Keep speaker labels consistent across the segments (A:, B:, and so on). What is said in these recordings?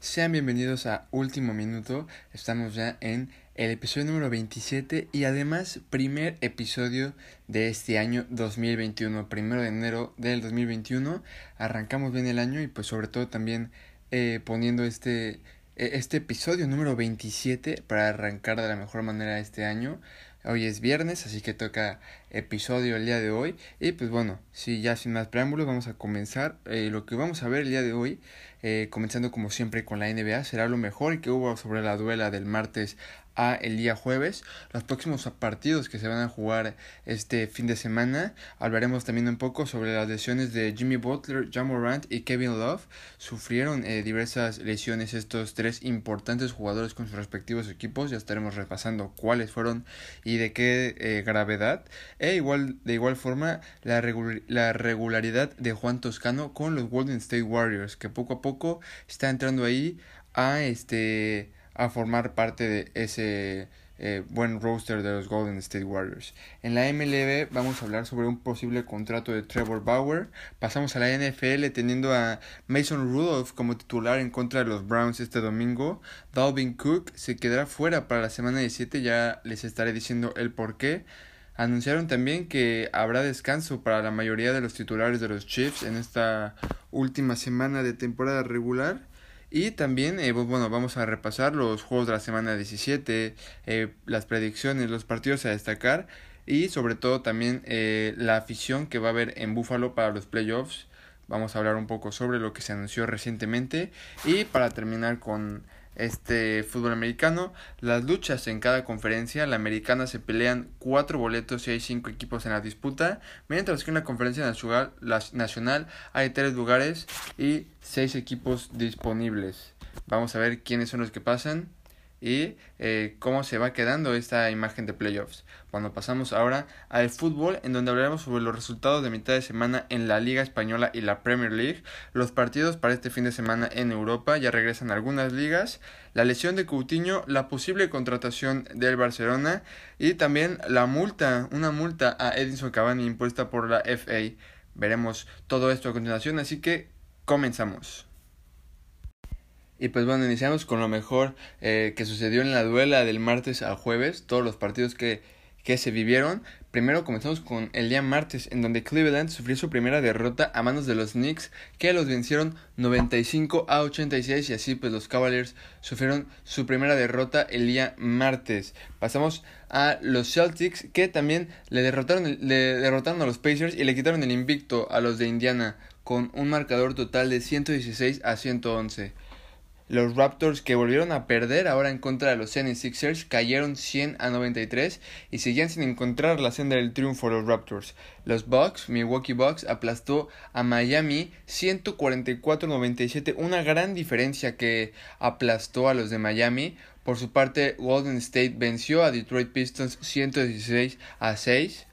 A: Sean bienvenidos a Último Minuto. Estamos ya en el episodio número 27 y además primer episodio de este año 2021, primero de enero del 2021. Arrancamos bien el año y pues sobre todo también eh, poniendo este, e, este episodio número 27 para arrancar de la mejor manera este año. Hoy es viernes, así que toca episodio el día de hoy. Y pues bueno, si ya sin más preámbulos, vamos a comenzar. Eh, lo que vamos a ver el día de hoy, eh, comenzando como siempre con la NBA, será lo mejor que hubo sobre la duela del martes a el día jueves. Los próximos partidos que se van a jugar este fin de semana. Hablaremos también un poco sobre las lesiones de Jimmy Butler, John Morant y Kevin Love. Sufrieron eh, diversas lesiones estos tres importantes jugadores con sus respectivos equipos. Ya estaremos repasando cuáles fueron y de qué eh, gravedad. E igual, de igual forma la, la regularidad de Juan Toscano con los Golden State Warriors, que poco a poco está entrando ahí a este a formar parte de ese eh, buen roster de los Golden State Warriors. En la MLB vamos a hablar sobre un posible contrato de Trevor Bauer. Pasamos a la NFL teniendo a Mason Rudolph como titular en contra de los Browns este domingo. Dalvin Cook se quedará fuera para la semana 17, ya les estaré diciendo el por qué. Anunciaron también que habrá descanso para la mayoría de los titulares de los Chiefs en esta última semana de temporada regular. Y también, eh, bueno, vamos a repasar los juegos de la semana 17, eh, las predicciones, los partidos a destacar y sobre todo también eh, la afición que va a haber en Buffalo para los playoffs. Vamos a hablar un poco sobre lo que se anunció recientemente y para terminar con este fútbol americano. Las luchas en cada conferencia, la americana se pelean cuatro boletos y hay cinco equipos en la disputa, mientras que en la conferencia nacional, la nacional hay tres lugares y seis equipos disponibles. Vamos a ver quiénes son los que pasan y eh, cómo se va quedando esta imagen de playoffs. Cuando pasamos ahora al fútbol, en donde hablaremos sobre los resultados de mitad de semana en la Liga Española y la Premier League, los partidos para este fin de semana en Europa, ya regresan algunas ligas, la lesión de Coutinho, la posible contratación del Barcelona y también la multa, una multa a Edinson Cavani impuesta por la FA. Veremos todo esto a continuación, así que comenzamos. Y pues bueno, iniciamos con lo mejor eh, que sucedió en la duela del martes al jueves, todos los partidos que, que se vivieron. Primero comenzamos con el día martes, en donde Cleveland sufrió su primera derrota a manos de los Knicks, que los vencieron 95 a 86 y así pues los Cavaliers sufrieron su primera derrota el día martes. Pasamos a los Celtics, que también le derrotaron, le derrotaron a los Pacers y le quitaron el invicto a los de Indiana con un marcador total de 116 a 111. Los Raptors que volvieron a perder ahora en contra de los 76ers cayeron 100 a 93 y seguían sin encontrar la senda del triunfo los Raptors. Los Bucks, Milwaukee Bucks, aplastó a Miami 144-97, una gran diferencia que aplastó a los de Miami. Por su parte, Golden State venció a Detroit Pistons 116 a 6.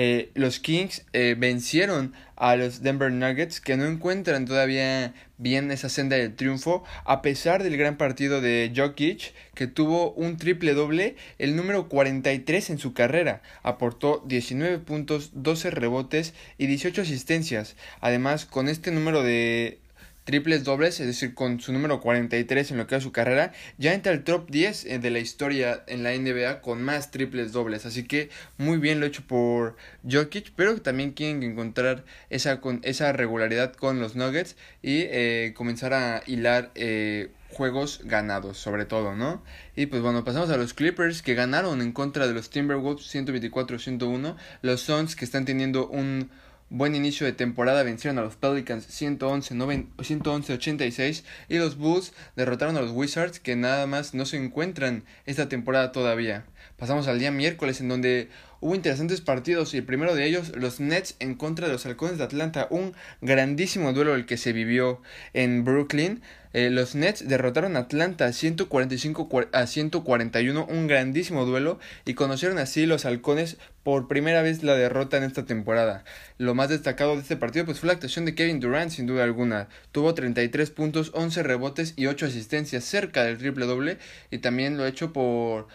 A: Eh, los Kings eh, vencieron a los Denver Nuggets que no encuentran todavía bien esa senda del triunfo a pesar del gran partido de Jokic que tuvo un triple doble el número 43 en su carrera. Aportó 19 puntos 12 rebotes y 18 asistencias. Además con este número de triples dobles, es decir, con su número 43 en lo que es su carrera, ya entra al top 10 eh, de la historia en la NBA con más triples dobles. Así que muy bien lo hecho por Jokic, pero también quieren encontrar esa, con, esa regularidad con los Nuggets y eh, comenzar a hilar eh, juegos ganados, sobre todo, ¿no? Y pues bueno, pasamos a los Clippers que ganaron en contra de los Timberwolves 124-101, los Suns que están teniendo un Buen inicio de temporada vencieron a los Pelicans 111-86 y los Bulls derrotaron a los Wizards que nada más no se encuentran esta temporada todavía. Pasamos al día miércoles en donde hubo interesantes partidos y el primero de ellos los Nets en contra de los Halcones de Atlanta, un grandísimo duelo el que se vivió en Brooklyn. Eh, los Nets derrotaron a Atlanta 145 a 141, un grandísimo duelo, y conocieron así los halcones por primera vez la derrota en esta temporada. Lo más destacado de este partido pues, fue la actuación de Kevin Durant, sin duda alguna. Tuvo 33 puntos, 11 rebotes y 8 asistencias cerca del triple doble, y también lo hecho por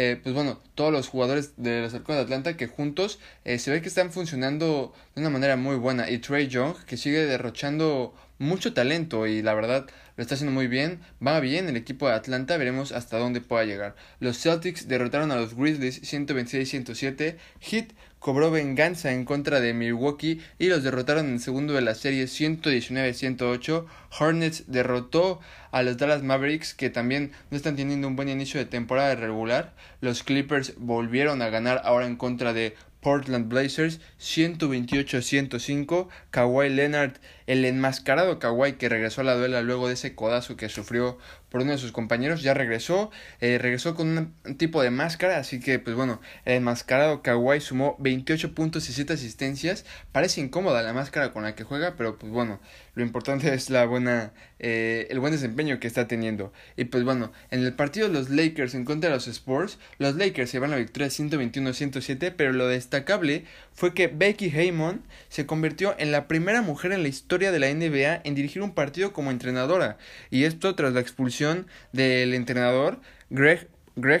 A: eh, pues bueno, todos los jugadores de los Halcones de Atlanta que juntos eh, se ve que están funcionando de una manera muy buena. Y Trey Young, que sigue derrochando mucho talento y la verdad lo está haciendo muy bien. Va bien el equipo de Atlanta, veremos hasta dónde pueda llegar. Los Celtics derrotaron a los Grizzlies 126-107. Heat cobró venganza en contra de Milwaukee y los derrotaron en el segundo de la serie 119-108. Hornets derrotó a los Dallas Mavericks que también no están teniendo un buen inicio de temporada regular. Los Clippers volvieron a ganar ahora en contra de Portland Blazers 128-105. Kawhi Leonard, el enmascarado Kawhi que regresó a la duela luego de ese codazo que sufrió por uno de sus compañeros, ya regresó, eh, regresó con un tipo de máscara, así que pues bueno, el enmascarado Kawhi sumó 28 puntos y 7 asistencias, parece incómoda la máscara con la que juega, pero pues bueno, lo importante es la buena, eh, el buen desempeño que está teniendo. Y pues bueno, en el partido de los Lakers en contra de los Spurs, los Lakers se van a la victoria 121-107, pero lo destacable fue que Becky Haymon se convirtió en la primera mujer en la historia de la NBA en dirigir un partido como entrenadora, y esto tras la expulsión del entrenador Greg,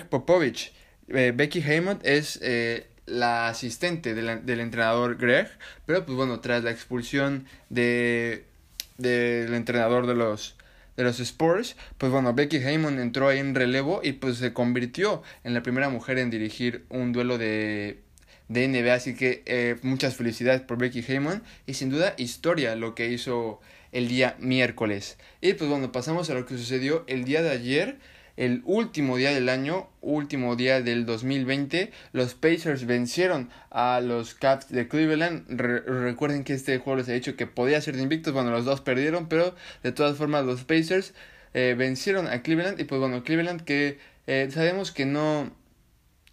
A: Popovich. Eh, Becky Haymond es eh, la asistente del entrenador Greg, pero pues bueno, tras la expulsión de del entrenador de los de los Spurs, pues bueno, Becky Haymond entró ahí en relevo y pues se convirtió en la primera mujer en dirigir un duelo de, de NBA, así que eh, muchas felicidades por Becky Haymond y sin duda historia lo que hizo el día miércoles. Y pues bueno, pasamos a lo que sucedió el día de ayer, el último día del año, último día del 2020. Los Pacers vencieron a los Caps de Cleveland. recuerden que este juego les he dicho que podía ser de invictos, bueno, los dos perdieron, pero de todas formas los Pacers eh, vencieron a Cleveland y pues bueno, Cleveland que eh, sabemos que no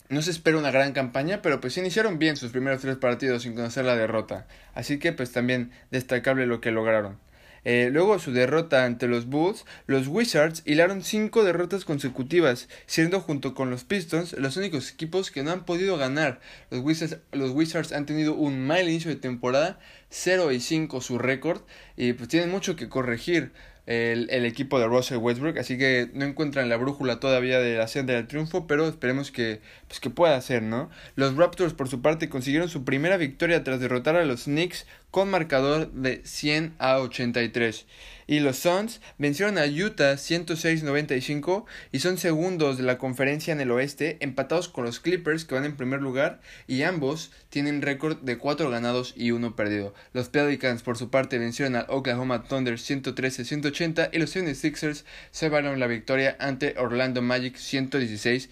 A: no se espera una gran campaña, pero pues iniciaron bien sus primeros tres partidos sin conocer la derrota. Así que pues también destacable lo que lograron. Eh, luego su derrota ante los Bulls, los Wizards hilaron cinco derrotas consecutivas, siendo junto con los Pistons los únicos equipos que no han podido ganar. Los Wizards, los Wizards han tenido un mal inicio de temporada, 0 y 5 su récord, y pues tienen mucho que corregir el, el, equipo de Russell Westbrook, así que no encuentran la brújula todavía de la senda del triunfo, pero esperemos que, pues que pueda ser, ¿no? Los Raptors por su parte consiguieron su primera victoria tras derrotar a los Knicks con marcador de 100 a 83. Y los Suns vencieron a Utah 106-95 y son segundos de la conferencia en el oeste, empatados con los Clippers que van en primer lugar y ambos tienen récord de 4 ganados y 1 perdido. Los Pelicans por su parte vencieron al Oklahoma Thunder 113-180 y los 76ers se llevaron la victoria ante Orlando Magic 116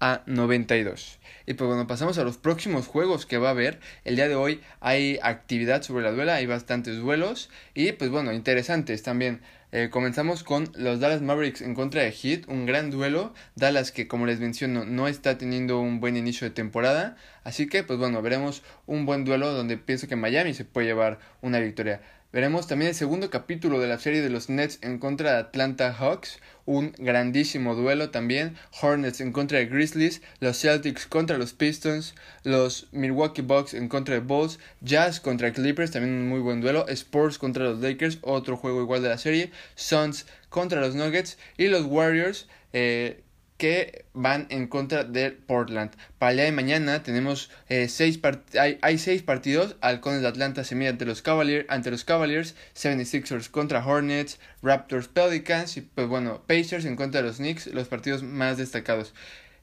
A: a 92. Y pues bueno, pasamos a los próximos juegos que va a haber. El día de hoy hay actividad sobre la duela, hay bastantes duelos y pues bueno, interesantes también. Eh, comenzamos con los Dallas Mavericks en contra de Heat, un gran duelo. Dallas que como les menciono no está teniendo un buen inicio de temporada. Así que pues bueno, veremos un buen duelo donde pienso que Miami se puede llevar una victoria. Veremos también el segundo capítulo de la serie de los Nets en contra de Atlanta Hawks, un grandísimo duelo también. Hornets en contra de Grizzlies, los Celtics contra los Pistons, los Milwaukee Bucks en contra de Bulls, Jazz contra Clippers, también un muy buen duelo. Sports contra los Lakers, otro juego igual de la serie. Suns contra los Nuggets y los Warriors. Eh, que van en contra de Portland. Para el día de mañana tenemos eh, seis hay, hay, seis partidos. Halcones de Atlanta se mide ante los Cavaliers, ante los Cavaliers, 76ers contra Hornets, Raptors Pelicans y pues bueno, Pacers en contra de los Knicks, los partidos más destacados.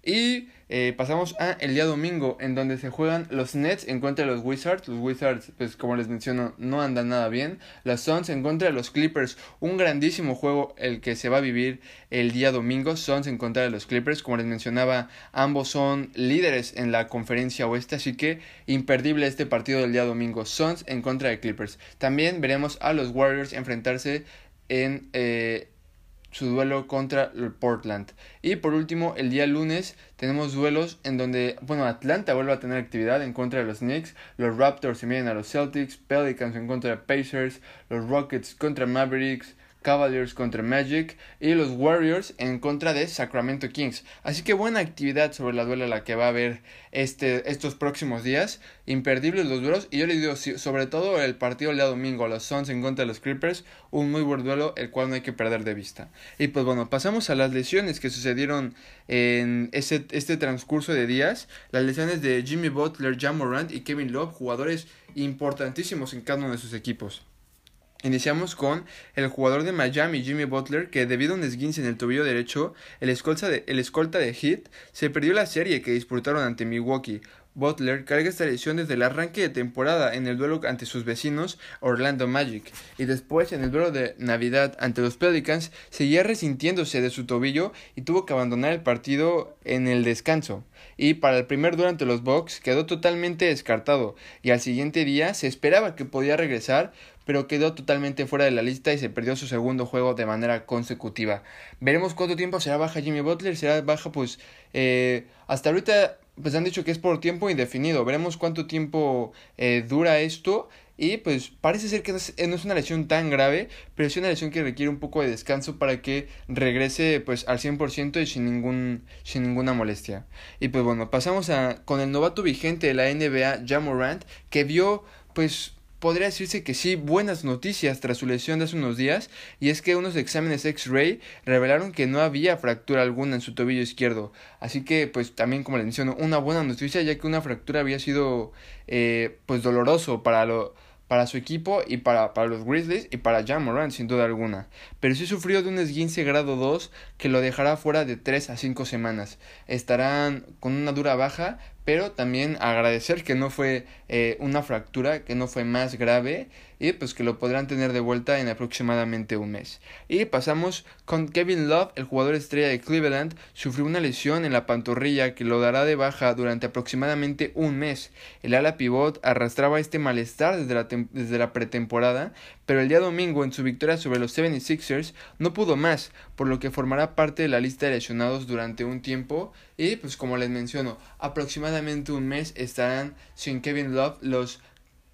A: Y eh, pasamos a el día domingo, en donde se juegan los Nets en contra de los Wizards. Los Wizards, pues como les menciono, no andan nada bien. Los Suns en contra de los Clippers. Un grandísimo juego el que se va a vivir el día domingo. Suns en contra de los Clippers. Como les mencionaba, ambos son líderes en la conferencia oeste. Así que imperdible este partido del día domingo. Suns en contra de Clippers. También veremos a los Warriors enfrentarse en... Eh, su duelo contra el Portland. Y por último, el día lunes tenemos duelos en donde, bueno, Atlanta vuelve a tener actividad en contra de los Knicks, los Raptors se miden a los Celtics, Pelicans en contra de Pacers, los Rockets contra Mavericks, Cavaliers contra Magic y los Warriors en contra de Sacramento Kings. Así que buena actividad sobre la duela la que va a haber este, estos próximos días. Imperdibles los duelos. Y yo les digo, sobre todo el partido el día domingo, los Suns en contra de los Clippers, un muy buen duelo, el cual no hay que perder de vista. Y pues bueno, pasamos a las lesiones que sucedieron en este transcurso de días. Las lesiones de Jimmy Butler, Jam Morant y Kevin Love, jugadores importantísimos en cada uno de sus equipos. Iniciamos con el jugador de Miami, Jimmy Butler, que debido a un esguince en el tobillo derecho, el escolta de, el escolta de Heat, se perdió la serie que disputaron ante Milwaukee. Butler carga esta lesión desde el arranque de temporada en el duelo ante sus vecinos Orlando Magic y después en el duelo de Navidad ante los Pelicans seguía resintiéndose de su tobillo y tuvo que abandonar el partido en el descanso y para el primer duelo ante los Bucks quedó totalmente descartado y al siguiente día se esperaba que podía regresar pero quedó totalmente fuera de la lista y se perdió su segundo juego de manera consecutiva. Veremos cuánto tiempo será baja Jimmy Butler, será baja pues eh, hasta ahorita pues han dicho que es por tiempo indefinido. Veremos cuánto tiempo eh, dura esto. Y pues parece ser que no es, es, una lesión tan grave, pero es una lesión que requiere un poco de descanso para que regrese pues al 100% y sin, ningún, sin ninguna molestia. Y pues bueno, pasamos a, con el novato vigente de la NBA, Jamorant, que vio pues podría decirse que sí, buenas noticias tras su lesión de hace unos días, y es que unos exámenes X-ray revelaron que no había fractura alguna en su tobillo izquierdo. Así que, pues también como le menciono, una buena noticia, ya que una fractura había sido, eh, pues doloroso para lo para su equipo y para, para los Grizzlies y para Jan Moran, sin duda alguna. Pero sí sufrió de un esguince grado 2 que lo dejará fuera de 3 a 5 semanas. Estarán con una dura baja, pero también agradecer que no fue eh, una fractura, que no fue más grave y pues que lo podrán tener de vuelta en aproximadamente un mes. Y pasamos con Kevin Love, el jugador estrella de Cleveland, sufrió una lesión en la pantorrilla que lo dará de baja durante aproximadamente un mes. El ala pivot arrastraba este malestar desde la, desde la pretemporada, pero el día domingo en su victoria sobre los 76ers no pudo más, por lo que formará parte de la lista de lesionados durante un tiempo y pues como les menciono, aproximadamente un mes estarán sin Kevin Love los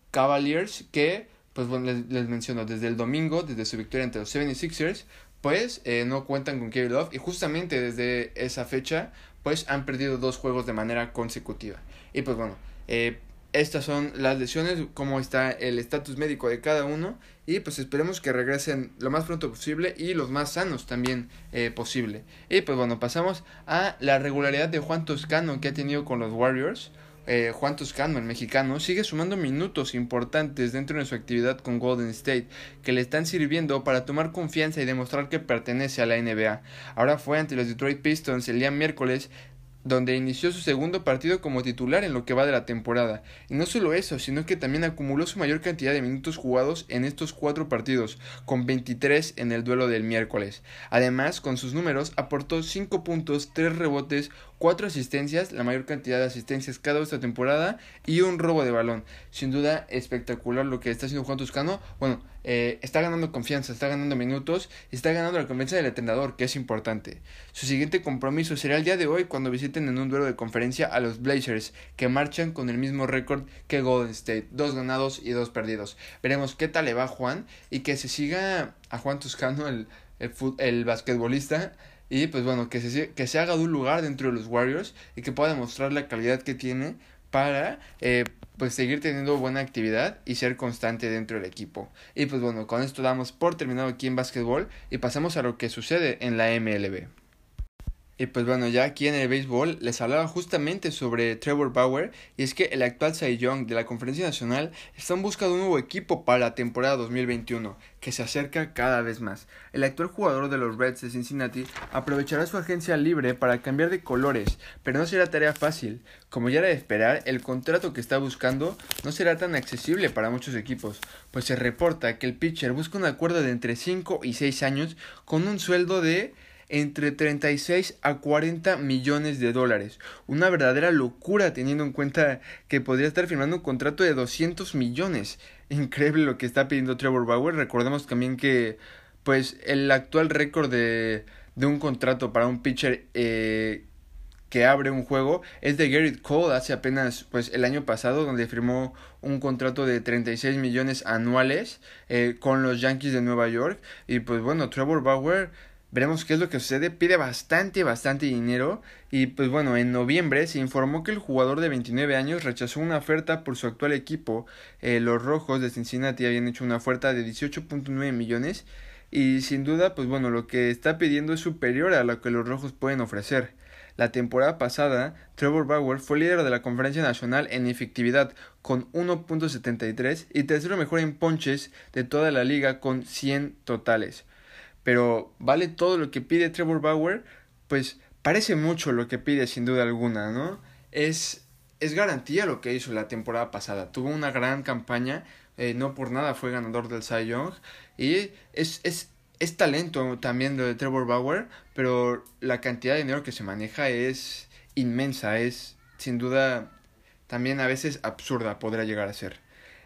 A: Cavaliers que pues bueno, les, menciono, desde el domingo, desde su victoria ante los 76ers, pues eh, no cuentan con Kevin Love y justamente desde esa fecha, pues han perdido dos juegos de manera consecutiva. Y pues bueno, eh, estas son las lesiones, cómo está el estatus médico de cada uno y pues esperemos que regresen lo más pronto posible y los más sanos también eh, posible. Y pues bueno, pasamos a la regularidad de Juan Toscano que ha tenido con los Warriors. Eh, Juan Toscano, el mexicano, sigue sumando minutos importantes dentro de su actividad con Golden State, que le están sirviendo para tomar confianza y demostrar que pertenece a la NBA. Ahora fue ante los Detroit Pistons el día miércoles donde inició su segundo partido como titular en lo que va de la temporada. Y no solo eso, sino que también acumuló su mayor cantidad de minutos jugados en estos cuatro partidos, con 23 en el duelo del miércoles. Además, con sus números, aportó 5 puntos, 3 rebotes, 4 asistencias, la mayor cantidad de asistencias cada esta temporada, y un robo de balón. Sin duda, espectacular lo que está haciendo Juan Toscano. Bueno, eh, está ganando confianza, está ganando minutos, está ganando la confianza del entrenador, que es importante. Su siguiente compromiso será el día de hoy cuando visiten en un duelo de conferencia a los Blazers, que marchan con el mismo récord que Golden State, dos ganados y dos perdidos. Veremos qué tal le va Juan y que se siga a Juan Toscano, el, el, el basquetbolista, y pues bueno, que se, que se haga de un lugar dentro de los Warriors y que pueda demostrar la calidad que tiene para eh, pues seguir teniendo buena actividad y ser constante dentro del equipo. Y pues bueno, con esto damos por terminado aquí en básquetbol y pasamos a lo que sucede en la MLB. Y pues bueno, ya aquí en el béisbol les hablaba justamente sobre Trevor Bauer y es que el actual Cy Young de la Conferencia Nacional está en busca de un nuevo equipo para la temporada 2021 que se acerca cada vez más. El actual jugador de los Reds de Cincinnati aprovechará su agencia libre para cambiar de colores, pero no será tarea fácil. Como ya era de esperar, el contrato que está buscando no será tan accesible para muchos equipos, pues se reporta que el pitcher busca un acuerdo de entre 5 y 6 años con un sueldo de entre 36 a 40 millones de dólares. Una verdadera locura teniendo en cuenta que podría estar firmando un contrato de 200 millones. Increíble lo que está pidiendo Trevor Bauer. Recordemos también que pues el actual récord de, de un contrato para un pitcher eh, que abre un juego es de Garrett Cole hace apenas pues el año pasado donde firmó un contrato de 36 millones anuales eh, con los Yankees de Nueva York y pues bueno Trevor Bauer Veremos qué es lo que sucede. Pide bastante, bastante dinero. Y pues bueno, en noviembre se informó que el jugador de 29 años rechazó una oferta por su actual equipo. Eh, los Rojos de Cincinnati habían hecho una oferta de 18.9 millones. Y sin duda, pues bueno, lo que está pidiendo es superior a lo que los Rojos pueden ofrecer. La temporada pasada, Trevor Bauer fue líder de la conferencia nacional en efectividad con 1.73 y tercero mejor en ponches de toda la liga con 100 totales. Pero ¿vale todo lo que pide Trevor Bauer? Pues parece mucho lo que pide sin duda alguna, ¿no? Es, es garantía lo que hizo la temporada pasada. Tuvo una gran campaña, eh, no por nada fue ganador del Cy Young y es, es, es talento también lo de Trevor Bauer, pero la cantidad de dinero que se maneja es inmensa, es sin duda también a veces absurda podrá llegar a ser.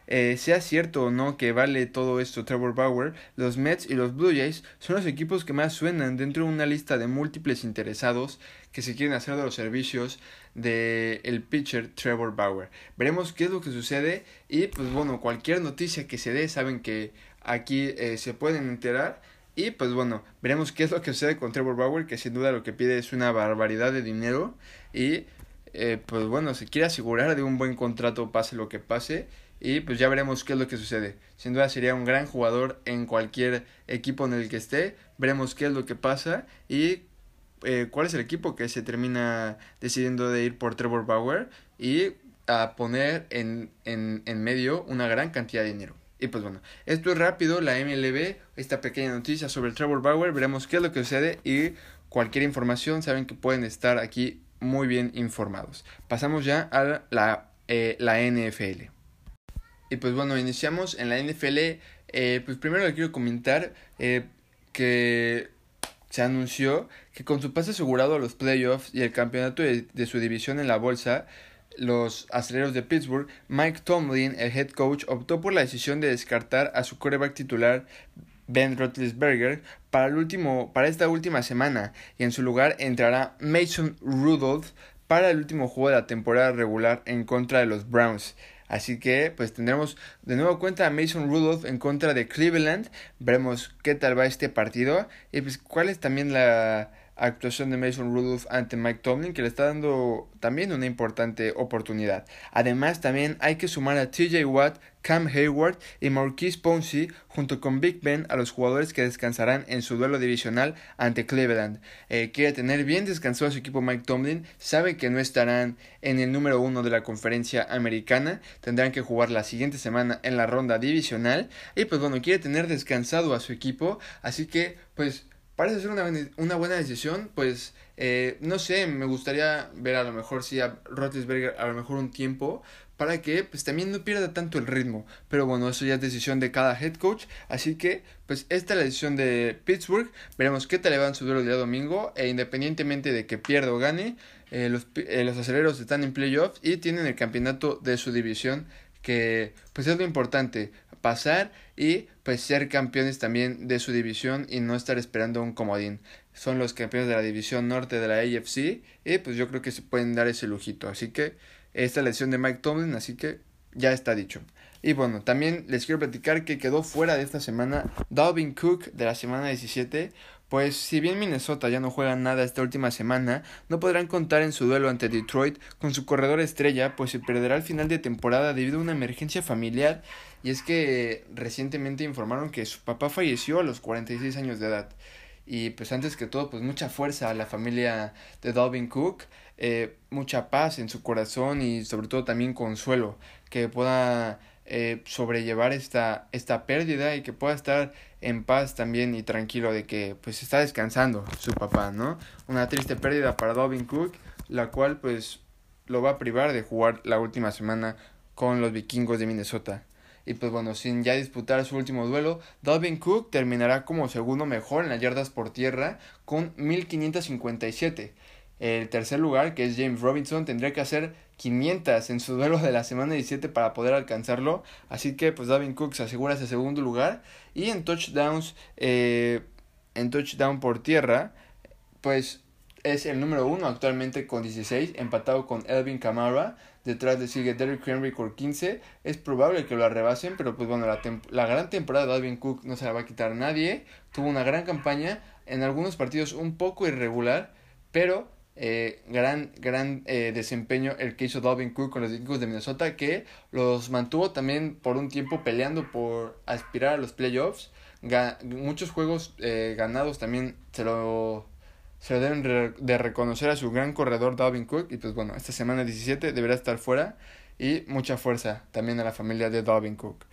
A: Eh, sea cierto o no que vale todo esto Trevor Bauer, los Mets y los Blue Jays son los equipos que más suenan dentro de una lista de múltiples interesados que se quieren hacer de los servicios del el pitcher Trevor Bauer. Veremos qué es lo que sucede y pues bueno, cualquier noticia que se dé saben que aquí eh, se pueden enterar y pues bueno, veremos qué es lo que sucede con Trevor Bauer, que sin duda lo que pide es una barbaridad de dinero y eh, pues bueno, se quiere asegurar de un buen contrato pase lo que pase y pues ya veremos qué es lo que sucede. Sin duda sería un gran jugador en cualquier equipo en el que esté. Veremos qué es lo que pasa y eh, cuál es el equipo que se termina decidiendo de ir por Trevor Bauer y a poner en, en, en medio una gran cantidad de dinero. Y pues bueno, esto es rápido, la MLB, esta pequeña noticia sobre Trevor Bauer, veremos qué es lo que sucede y cualquier información saben que pueden estar aquí muy bien informados. Pasamos ya a la, eh, la NFL. Y pues bueno, iniciamos en la NFL. Eh, pues primero le quiero comentar eh, que se anunció que con su pase asegurado a los playoffs y el campeonato de, su división en la bolsa, los aceleros de Pittsburgh, Mike Tomlin, el head coach, optó por la decisión de descartar a su coreback titular Ben Roethlisberger para, el último, para esta última semana y en su lugar entrará Mason Rudolph para el último juego de la temporada regular en contra de los Browns. Así que pues tendremos de nuevo cuenta a Mason Rudolph en contra de Cleveland. Veremos qué tal va este partido y pues cuál es también la actuación de Mason Rudolph ante Mike Tomlin que le está dando también una importante oportunidad. Además también hay que sumar a TJ Watt, Cam Hayward y Marquise Ponce junto con Big Ben a los jugadores que descansarán en su duelo divisional ante Cleveland. Eh, quiere tener bien descansado a su equipo Mike Tomlin, sabe que no estarán en el número uno de la conferencia americana, tendrán que jugar la siguiente semana en la ronda divisional y pues bueno, quiere tener descansado a su equipo, así que pues parece ser una, una buena decisión, pues eh, no sé, me gustaría ver a lo mejor si a Roethlisberger a lo mejor un tiempo para que pues también no pierda tanto el ritmo, pero bueno, eso ya es decisión de cada head coach, así que pues esta es la decisión de Pittsburgh, veremos qué tal le va en su duelo el día domingo. E independientemente de que pierda o gane, eh, los, eh, los aceleros están en playoffs y tienen el campeonato de su división que pues es lo importante, pasar y pues ser campeones también de su división y no estar esperando un comodín. Son los campeones de la división norte de la AFC y pues yo creo que se pueden dar ese lujito. Así que esta lección de Mike Tomlin, así que ya está dicho. Y bueno, también les quiero platicar que quedó fuera de esta semana Dalvin Cook de la semana 17 pues si bien Minnesota ya no juega nada esta última semana, no podrán contar en su duelo ante Detroit con su corredor estrella, pues se perderá el final de temporada debido a una emergencia familiar, y es que recientemente informaron que su papá falleció a los 46 años de edad. Y pues antes que todo, pues mucha fuerza a la familia de Dalvin Cook, eh, mucha paz en su corazón y sobre todo también consuelo, que pueda eh, sobrellevar esta, esta pérdida y que pueda estar en paz también y tranquilo de que pues está descansando su papá, ¿no? Una triste pérdida para Dalvin Cook, la cual pues lo va a privar de jugar la última semana con los vikingos de Minnesota. Y pues bueno, sin ya disputar su último duelo, Dalvin Cook terminará como segundo mejor en las yardas por tierra con 1557. El tercer lugar, que es James Robinson, tendría que hacer 500 en su duelo de la semana 17 para poder alcanzarlo. Así que pues Davin Cook se asegura ese segundo lugar. Y en touchdowns, eh, en touchdown por tierra, pues es el número uno actualmente con 16, empatado con Elvin Kamara. Detrás de sigue Derrick Henry con 15. Es probable que lo arrebasen, pero pues bueno, la, gran temporada de Alvin Cook no se la va a quitar nadie. Tuvo una gran campaña, en algunos partidos un poco irregular, pero eh, gran, gran eh, desempeño el que hizo Dalvin Cook con los Vikings de Minnesota, que los mantuvo también por un tiempo peleando por aspirar a los playoffs. muchos juegos eh, ganados también se lo, se lo deben de reconocer a su gran corredor Dalvin Cook. Y pues bueno, esta semana 17 deberá estar fuera. Y mucha fuerza también a la familia de Dalvin Cook.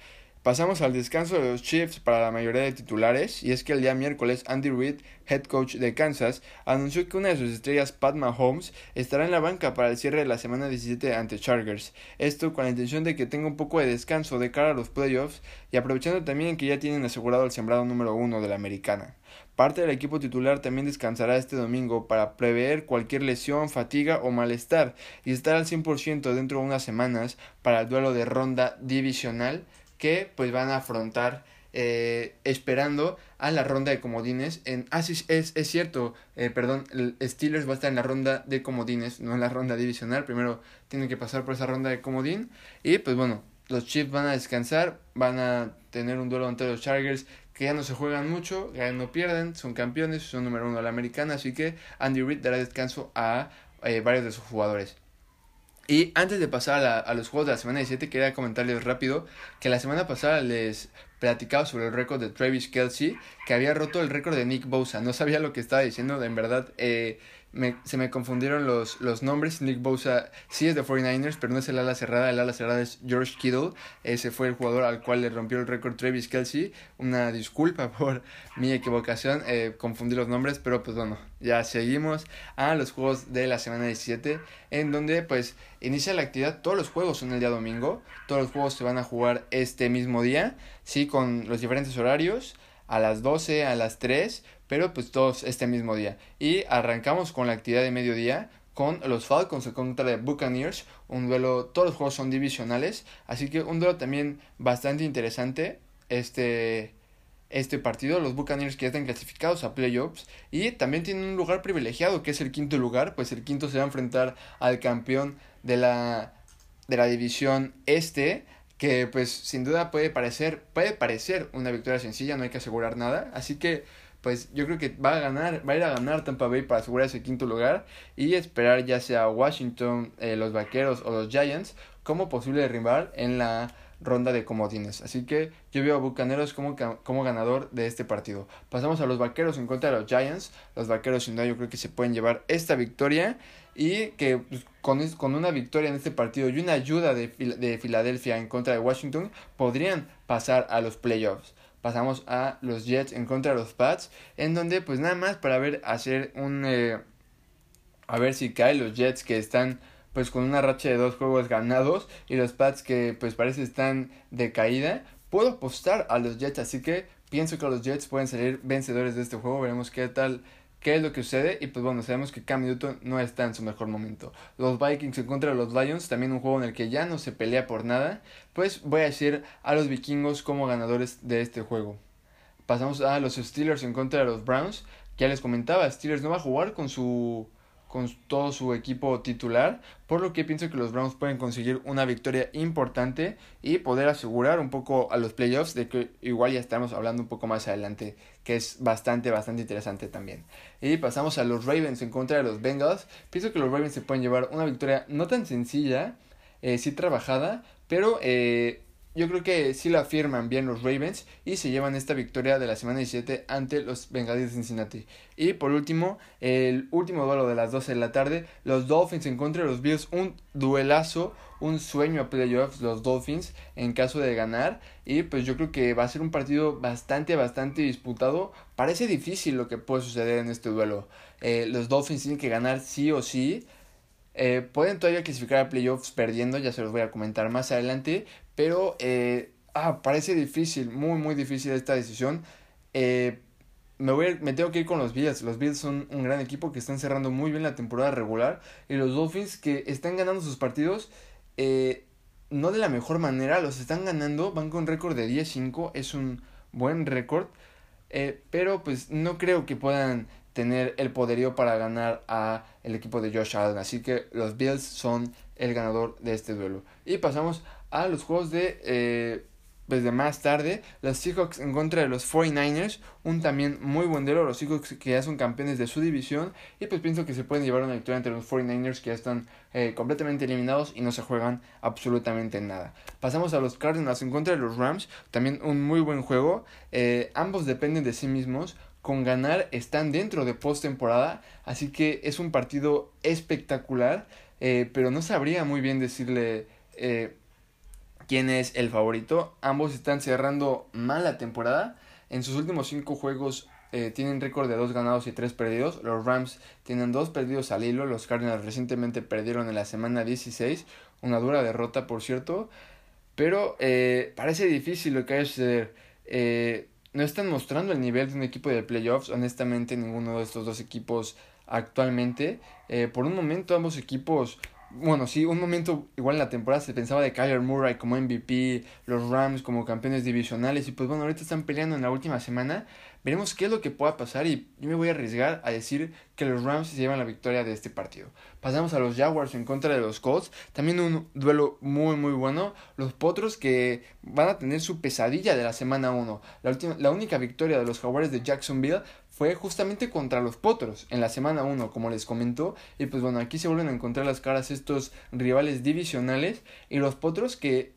A: Pasamos al descanso de los Chiefs para la mayoría de titulares, y es que el día miércoles Andy Reid, head coach de Kansas, anunció que una de sus estrellas, Pat Mahomes, estará en la banca para el cierre de la semana 17 ante Chargers. Esto con la intención de que tenga un poco de descanso de cara a los playoffs y aprovechando también que ya tienen asegurado el sembrado número uno de la americana. Parte del equipo titular también descansará este domingo para prever cualquier lesión, fatiga o malestar y estar al 100% dentro de unas semanas para el duelo de ronda divisional que pues van a afrontar eh, esperando a la ronda de comodines. En, ah, sí, es, es cierto, eh, perdón, el Steelers va a estar en la ronda de comodines, no en la ronda divisional. Primero tienen que pasar por esa ronda de comodín. Y pues bueno, los Chiefs van a descansar, van a tener un duelo ante los Chargers que ya no se juegan mucho, ya no pierden, son campeones, son número uno de la americana, así que Andy Reid dará descanso a eh, varios de sus jugadores. Y antes de pasar a, a, los juegos de la semana 17, quería comentarles rápido que la semana pasada les platicaba sobre el récord de Travis Kelsey, que había roto el récord de Nick Bosa. No sabía lo que estaba diciendo, en verdad. Eh, me, se me confundieron los, los nombres. Nick Bosa sí es de 49ers, pero no es el ala cerrada. El ala cerrada es George Kittle. Ese fue el jugador al cual le rompió el récord Travis Kelsey. Una disculpa por mi equivocación. Eh, confundí los nombres, pero pues bueno, ya seguimos a los juegos de la semana 17, en donde pues inicia la actividad. Todos los juegos son el día domingo. Todos los juegos se van a jugar este mismo día, sí, con los diferentes horarios a las 12, a las 3, pero pues todos este mismo día. Y arrancamos con la actividad de mediodía con los Falcons contra de Buccaneers, un duelo, todos los juegos son divisionales, así que un duelo también bastante interesante este este partido, los Buccaneers que están clasificados a playoffs y también tienen un lugar privilegiado que es el quinto lugar, pues el quinto se va a enfrentar al campeón de la de la división este, que pues sin duda puede parecer, puede parecer una victoria sencilla, no hay que asegurar nada, así que pues yo creo que va a ganar, va a ir a ganar Tampa Bay para asegurar ese quinto lugar y esperar ya sea Washington, eh, los Vaqueros o los Giants como posible rival en la ronda de comodines. Así que yo veo a Bucaneros como, como ganador de este partido. Pasamos a los Vaqueros en contra de los Giants. Los Vaqueros sin duda yo creo que se pueden llevar esta victoria y que pues, con, con, una victoria en este partido y una ayuda de, de Filadelfia en contra de Washington podrían pasar a los playoffs. Pasamos a los Jets en contra de los Pats, en donde pues nada más para ver hacer un... Eh, a ver si caen los Jets que están pues con una racha de dos juegos ganados y los Pats que pues parece están de caída. Puedo apostar a los Jets, así que pienso que los Jets pueden salir vencedores de este juego. Veremos qué tal qué es lo que sucede. Y pues bueno, sabemos que Cam Newton no está en su mejor momento. Los Vikings en contra de los Lions, también un juego en el que ya no se pelea por nada. Pues voy a decir a los vikingos como ganadores de este juego. Pasamos a los Steelers en contra de los Browns. Ya les comentaba, Steelers no va a jugar con su con todo su equipo titular, por lo que pienso que los Browns pueden conseguir una victoria importante y poder asegurar un poco a los playoffs, de que igual ya estamos hablando un poco más adelante, que es bastante, bastante interesante también. Y pasamos a los Ravens en contra de los Bengals. Pienso que los Ravens se pueden llevar una victoria no tan sencilla, eh, sí trabajada, pero eh, yo creo que sí la firman bien los Ravens y se llevan esta victoria de la semana 17 ante los Bengalíes de Cincinnati. Y por último, el último duelo de las 12 de la tarde, los Dolphins en contra de los Bills, un duelazo, un sueño a playoffs los Dolphins en caso de ganar y pues yo creo que va a ser un partido bastante bastante disputado. Parece difícil lo que puede suceder en este duelo. Eh, los Dolphins tienen que ganar sí o sí. Eh, pueden todavía clasificar a playoffs perdiendo, ya se los voy a comentar más adelante, pero eh, ah, parece difícil, muy, muy difícil esta decisión. Eh, me, voy me tengo que ir con los Bills. Los Bills son un gran equipo que están cerrando muy bien la temporada regular. Y los Dolphins que están ganando sus partidos, eh, no de la mejor manera, los están ganando. Van con récord de 10-5, es un buen récord. Pero pues no creo que puedan tener el poderío para ganar a el equipo de Josh Allen. Así que los Bills son el ganador de este duelo. Y pasamos a los juegos de eh, pues más tarde, los Seahawks en contra de los 49ers, un también muy buen duelo, los Seahawks que ya son campeones de su división. Y pues pienso que se pueden llevar una victoria entre los 49ers que ya están eh, completamente eliminados y no se juegan absolutamente nada. Pasamos a los Cardinals en contra de los Rams, también un muy buen juego, eh, ambos dependen de sí mismos, con ganar están dentro de postemporada, así que es un partido espectacular, eh, pero no sabría muy bien decirle quién es el favorito. Ambos están cerrando mal la temporada. En sus últimos cinco juegos eh, tienen récord de dos ganados y tres perdidos. Los Rams tienen dos perdidos al hilo. Los Cardinals recientemente perdieron en la semana 16. Una dura derrota, por cierto. Pero parece difícil lo que haya suceder. Eh, no están mostrando el nivel de un equipo de playoffs. Honestamente, ninguno de estos dos equipos actualmente. Eh, por un momento, ambos equipos. Bueno, sí, un momento igual en la temporada se pensaba de Kyler Murray como MVP, los Rams como campeones divisionales. Y pues bueno, ahorita están peleando en la última semana. Veremos qué es lo que pueda pasar y yo me voy a arriesgar a decir que los Rams se llevan la victoria de este partido. Pasamos a los Jaguars en contra de los Colts. También un duelo muy muy bueno. Los Potros que van a tener su pesadilla de la semana 1. La, la única victoria de los Jaguars de Jacksonville fue justamente contra los Potros en la semana 1, como les comentó. Y pues bueno, aquí se vuelven a encontrar las caras estos rivales divisionales. Y los Potros que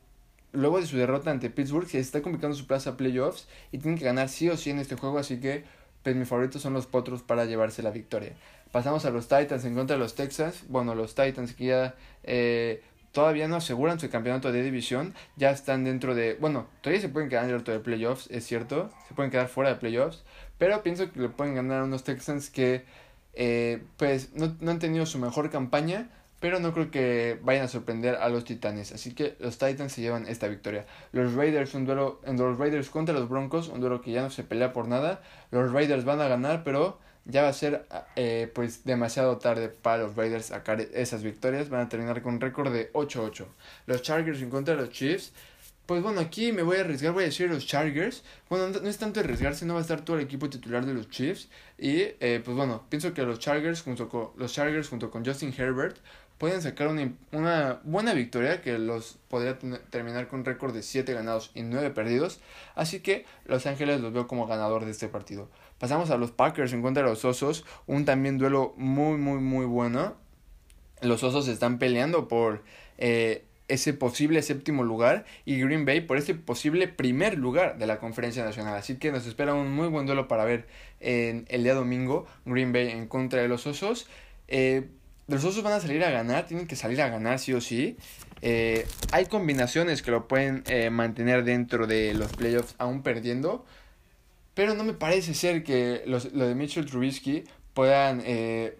A: luego de su derrota ante Pittsburgh, se está complicando su plaza a playoffs y tienen que ganar sí o sí en este juego, así que pues mis favoritos son los Potros para llevarse la victoria. Pasamos a los Titans en contra de los Texas. Bueno, los Titans que ya eh, todavía no aseguran su campeonato de división, ya están dentro de... Bueno, todavía se pueden quedar dentro de playoffs, es cierto, se pueden quedar fuera de playoffs, pero pienso que le pueden ganar a unos Texans que eh, pues no, no han tenido su mejor campaña, pero no creo que vayan a sorprender a los Titanes. Así que los Titans se llevan esta victoria. Los Raiders, un duelo los Raiders contra los Broncos, un duelo que ya no se pelea por nada. Los Raiders van a ganar, pero ya va a ser eh, pues demasiado tarde para los Raiders sacar esas victorias. Van a terminar con un récord de 8-8. Los Chargers en contra de los Chiefs. Pues bueno, aquí me voy a arriesgar, voy a decir los Chargers. Bueno, no es tanto arriesgarse, no va a estar todo el equipo titular de los Chiefs. Y eh, pues bueno, pienso que los Chargers junto con los Chargers junto con Justin Herbert pueden sacar una, una buena victoria que los podría terminar con un récord de 7 ganados y 9 perdidos. Así que Los Ángeles los veo como ganador de este partido. Pasamos a los Packers en contra de los Osos. Un también duelo muy, muy, muy bueno. Los Osos están peleando por eh, ese posible séptimo lugar y Green Bay por ese posible primer lugar de la conferencia nacional. Así que nos espera un muy buen duelo para ver en el día domingo. Green Bay en contra de los Osos. Eh, los osos van a salir a ganar, tienen que salir a ganar sí o sí. Eh, hay combinaciones que lo pueden eh, mantener dentro de los playoffs aún perdiendo. Pero no me parece ser que los, de Mitchell Trubisky puedan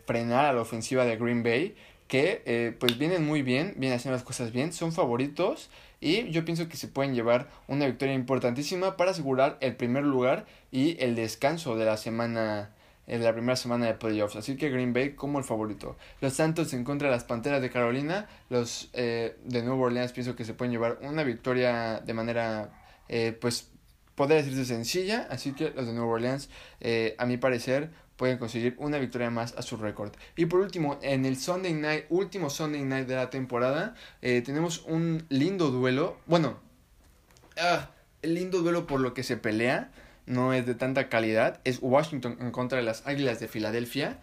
A: frenar a la ofensiva de Green Bay. Que pues vienen muy bien, vienen haciendo las cosas bien, son favoritos. Y yo pienso que se pueden llevar una victoria importantísima para asegurar el primer lugar y el descanso de la semana en la primera semana de playoffs. Así que Green Bay como el favorito. Los Santos en contra de las Panteras de Carolina. Los eh, de Nueva Orleans pienso que se pueden llevar una victoria de manera, eh, pues, podría decirse sencilla. Así que los de Nueva Orleans, eh, a mi parecer, pueden conseguir una victoria más a su récord. Y por último, en el Sunday Night, último Sunday Night de la temporada, tenemos un lindo duelo. Bueno, ah, lindo duelo por lo que se pelea no es de tanta calidad, es Washington en contra de las Águilas de Filadelfia.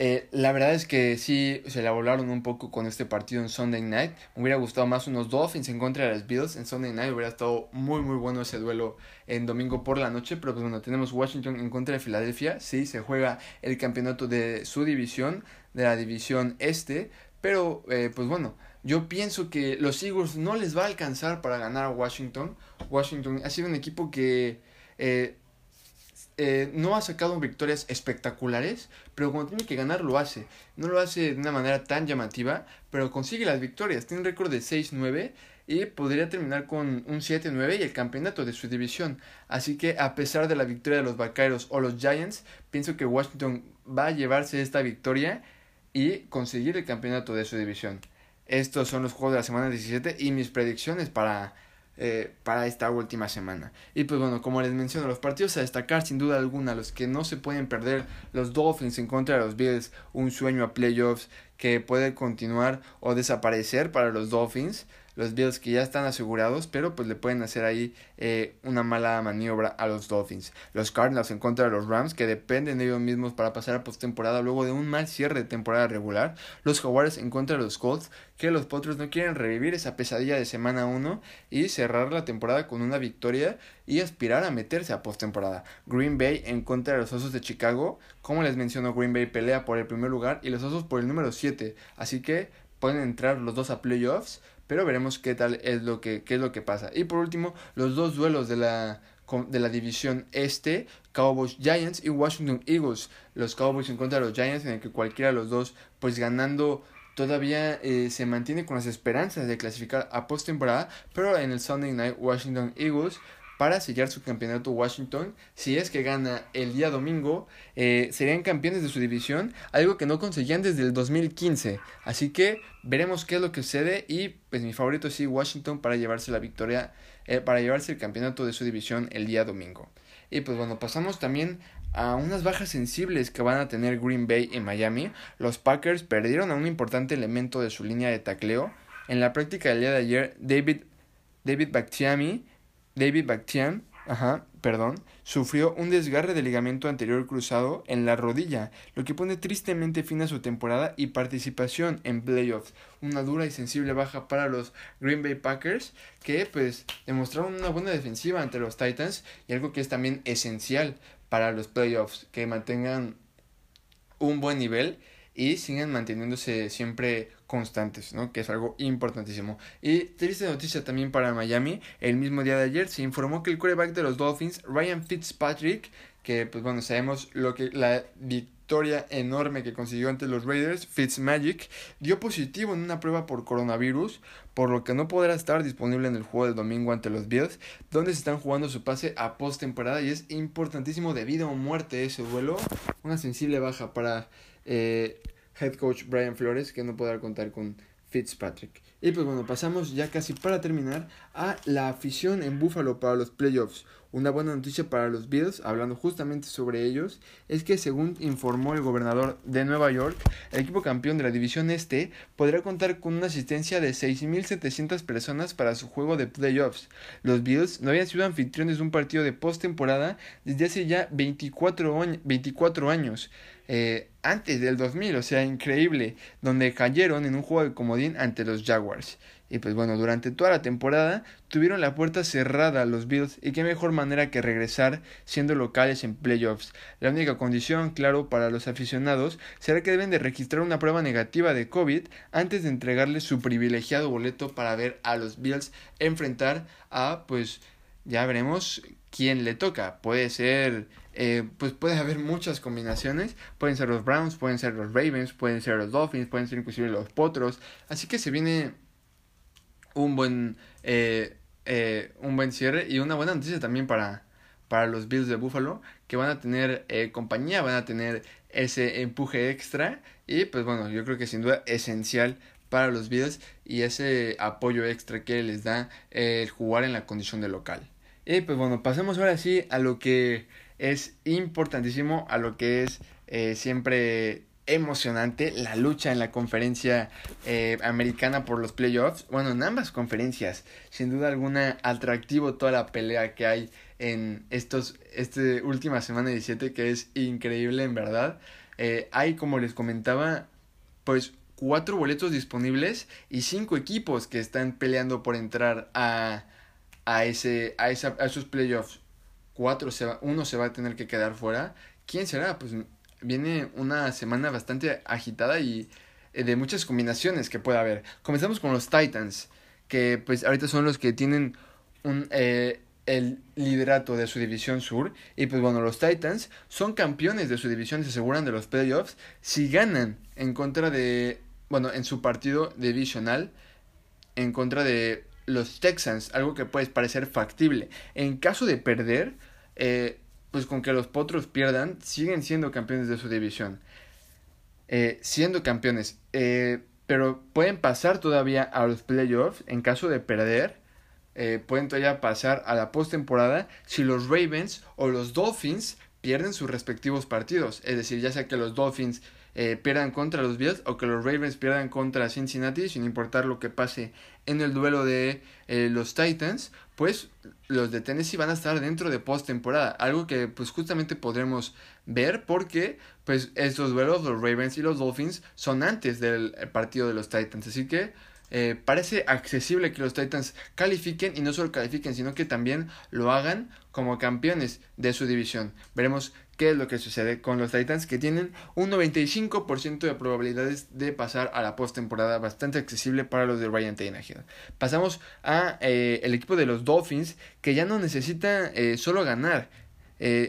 A: Eh, la verdad es que sí se la volaron un poco con este partido en Sunday Night. Me hubiera gustado más unos Dolphins en contra de las Bills en Sunday Night. Hubiera estado muy muy bueno ese duelo en domingo por la noche. Pero pues bueno, tenemos Washington en contra de Filadelfia. Sí, se juega el campeonato de su división, de la división este. Pero eh, pues bueno, yo pienso que los Eagles no les va a alcanzar para ganar a Washington. Washington ha sido un equipo que eh, eh, no ha sacado victorias espectaculares, pero cuando tiene que ganar lo hace. No lo hace de una manera tan llamativa, pero consigue las victorias. Tiene un récord de 6-9 y podría terminar con un 7-9 y el campeonato de su división. Así que a pesar de la victoria de los Vaqueros o los Giants, pienso que Washington va a llevarse esta victoria y conseguir el campeonato de su división. Estos son los juegos de la semana 17 y mis predicciones para eh, para esta última semana. Y pues bueno, como les menciono, los partidos a destacar sin duda alguna, los que no se pueden perder, los Dolphins en contra de los Bills, un sueño a playoffs que puede continuar o desaparecer para los Dolphins los Bills que ya están asegurados, pero pues le pueden hacer ahí eh, una mala maniobra a los Dolphins. Los Cardinals en contra de los Rams, que dependen de ellos mismos para pasar a postemporada luego de un mal cierre de temporada regular. Los Jaguars en contra de los Colts, que los Potros no quieren revivir esa pesadilla de semana 1 y cerrar la temporada con una victoria y aspirar a meterse a postemporada. Green Bay en contra de los Osos de Chicago. Como les menciono, Green Bay pelea por el primer lugar y los Osos por el número 7. Así que pueden entrar los dos a playoffs, pero veremos qué tal es lo que, qué es lo que pasa. Y por último, los dos duelos de la de la división este, Cowboys Giants y Washington Eagles. Los Cowboys en contra de los Giants, en el que cualquiera de los dos, pues ganando, todavía eh, se mantiene con las esperanzas de clasificar a postemporada, pero en el Sunday Night Washington Eagles para sellar su campeonato Washington. Si es que gana el día domingo, eh, serían campeones de su división, algo que no conseguían desde el 2015. Así que veremos qué es lo que sucede y pues mi favorito sí Washington para llevarse la victoria, eh, para llevarse el campeonato de su división el día domingo. Y pues bueno, pasamos también a unas bajas sensibles que van a tener Green Bay y Miami. Los Packers perdieron a un importante elemento de su línea de tacleo. En la práctica del día de ayer, David, David David Bakhtian, ajá, perdón, sufrió un desgarre de ligamento anterior cruzado en la rodilla, lo que pone tristemente fin a su temporada y participación en playoffs. Una dura y sensible baja para los Green Bay Packers, que pues demostraron una buena defensiva ante los Titans y algo que es también esencial para los playoffs, que mantengan un buen nivel y sigan manteniéndose siempre constantes, ¿no? Que es algo importantísimo. Y triste noticia también para Miami, el mismo día de ayer se informó que el quarterback de los Dolphins, Ryan Fitzpatrick, que pues bueno, sabemos lo que la victoria enorme que consiguió ante los Raiders, Fitzmagic, dio positivo en una prueba por coronavirus, por lo que no podrá estar disponible en el juego del domingo ante los Bills, donde se están jugando su pase a postemporada y es importantísimo de vida o muerte ese duelo, una sensible baja para eh, head coach Brian Flores, que no podrá contar con Fitzpatrick. Y pues bueno, pasamos ya casi para terminar a la afición en Buffalo para los playoffs. Una buena noticia para los Bills, hablando justamente sobre ellos, es que según informó el gobernador de Nueva York, el equipo campeón de la división este podrá contar con una asistencia de 6.700 personas para su juego de playoffs. Los Bills no habían sido anfitriones de un partido de postemporada desde hace ya 24, 24 años. Eh, antes del 2000, o sea, increíble, donde cayeron en un juego de comodín ante los Jaguars. Y pues bueno, durante toda la temporada tuvieron la puerta cerrada a los Bills y qué mejor manera que regresar siendo locales en playoffs. La única condición, claro, para los aficionados será que deben de registrar una prueba negativa de COVID antes de entregarles su privilegiado boleto para ver a los Bills enfrentar a, pues ya veremos quién le toca. Puede ser eh, pues puede haber muchas combinaciones. Pueden ser los Browns, pueden ser los Ravens, pueden ser los Dolphins, pueden ser inclusive los Potros. Así que se viene un buen, eh, eh, un buen cierre y una buena noticia también para, para los Bills de Buffalo, que van a tener compañía, van a tener ese empuje extra y pues bueno, yo creo que sin duda esencial para los Bills y ese apoyo extra que les da el jugar en la condición de local. Y pues bueno, pasemos ahora sí a lo que es importantísimo a lo que es eh, siempre emocionante la lucha en la conferencia eh, americana por los playoffs. Bueno, en ambas conferencias, sin duda alguna, atractivo toda la pelea que hay en estos, este última semana 17, que es increíble en verdad. Eh, hay, como les comentaba, pues cuatro boletos disponibles y cinco equipos que están peleando por entrar a, a, ese, a, esa, a esos playoffs cuatro se va, uno se va a tener que quedar fuera. ¿Quién será? Pues viene una semana bastante agitada y eh, de muchas combinaciones que puede haber. Comenzamos con los Titans, que pues ahorita son los que tienen un, eh, el liderato de su división sur. Y pues bueno, los Titans son campeones de su división, se aseguran de los playoffs si ganan en contra de, bueno, en su partido divisional, en contra de los Texans, algo que puede parecer factible. En caso de perder, eh, pues con que los Potros pierdan, siguen siendo campeones de su división. Eh, siendo campeones. Eh, pero pueden pasar todavía a los playoffs en caso de perder. pueden todavía pasar a la postemporada si los Ravens o los Dolphins pierden sus respectivos partidos. Es decir, ya sea que los Dolphins pierdan contra los Bills o que los Ravens pierdan contra Cincinnati, sin importar lo que pase en el duelo de los Titans, pues los de Tennessee van a estar dentro de postemporada, algo que pues justamente podremos ver porque pues estos duelos, los Ravens y los Dolphins, son antes del partido de los Titans, así que eh, parece accesible que los Titans califiquen y no solo califiquen, sino que también lo hagan como campeones de su división. Veremos qué es lo que sucede con los Titans que tienen un 95% de probabilidades de pasar a la postemporada bastante accesible para los de Ryan Tannehill. Pasamos a eh, el equipo de los Dolphins que ya no necesita eh, solo ganar.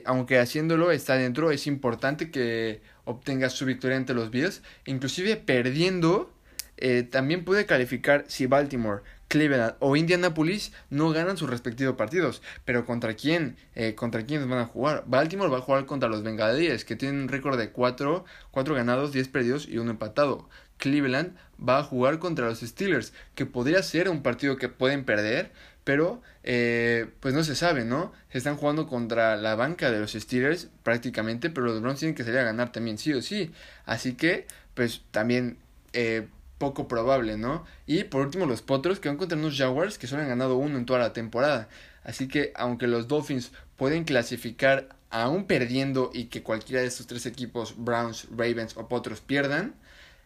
A: aunque haciéndolo está dentro, es importante que obtenga su victoria ante los Bills, inclusive perdiendo eh, también puede calificar si Baltimore, Cleveland o Indianapolis no ganan sus respectivos partidos. Pero ¿contra quién? Eh, ¿Contra quiénes van a jugar? Baltimore va a jugar contra los Bengalíes, que tienen un récord de 4, 4 ganados, 10 perdidos y 1 empatado. Cleveland va a jugar contra los Steelers, que podría ser un partido que pueden perder, pero eh, pues no se sabe, ¿no? Se están jugando contra la banca de los Steelers prácticamente, pero los Browns tienen que salir a ganar también, sí o sí. Así que, pues también eh, poco probable, ¿no? Y por último los Potros que van contra unos Jaguars que solo han ganado uno en toda la temporada. Así que aunque los Dolphins pueden clasificar aún perdiendo y que cualquiera de estos tres equipos, Browns, Ravens o Potros pierdan,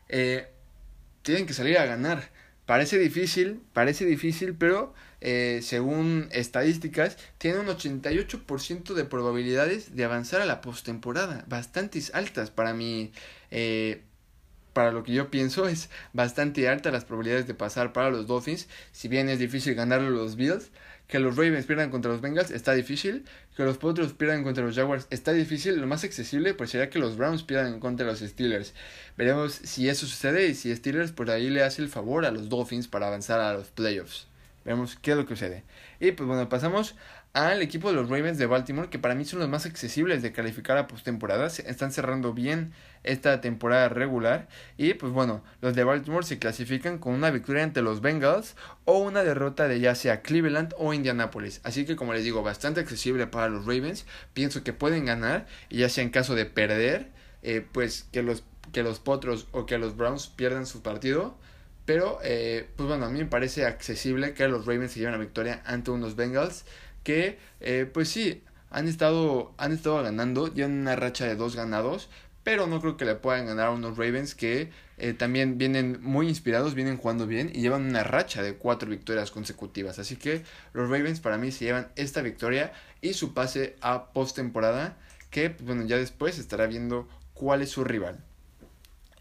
A: eh, tienen que salir a ganar. Parece difícil, parece difícil, pero eh, según estadísticas, tienen un 88% de probabilidades de avanzar a la postemporada. Bastantes altas para mi, eh, para lo que yo pienso, es bastante alta las probabilidades de pasar para los Dolphins. Si bien es difícil ganarle los Bills, que los Ravens pierdan contra los Bengals está difícil, que los Potros pierdan contra los Jaguars está difícil, lo más accesible pues sería que los Browns pierdan contra los Steelers. Veremos si eso sucede y si Steelers por ahí le hace el favor a los Dolphins para avanzar a los playoffs. Veremos qué es lo que sucede. Y pues bueno, pasamos al equipo de los Ravens de Baltimore, que para mí son los más accesibles de calificar a postemporada. Están cerrando bien esta temporada regular. Y pues bueno, los de Baltimore se clasifican con una victoria ante los Bengals o una derrota de ya sea Cleveland o Indianapolis. Así que como les digo, bastante accesible para los Ravens. Pienso que pueden ganar y ya sea en caso de perder, eh, pues que los, que los Potros o que los Browns pierdan su partido. Pero, eh, pues bueno, a mí me parece accesible que los Ravens se lleven la victoria ante unos Bengals que, eh, pues sí, han estado, han estado ganando, en una racha de dos ganados, pero no creo que le puedan ganar a unos Ravens que eh, también vienen muy inspirados, vienen jugando bien y llevan una racha de cuatro victorias consecutivas. Así que los Ravens para mí se llevan esta victoria y su pase a postemporada, que pues, bueno, ya después estará viendo cuál es su rival.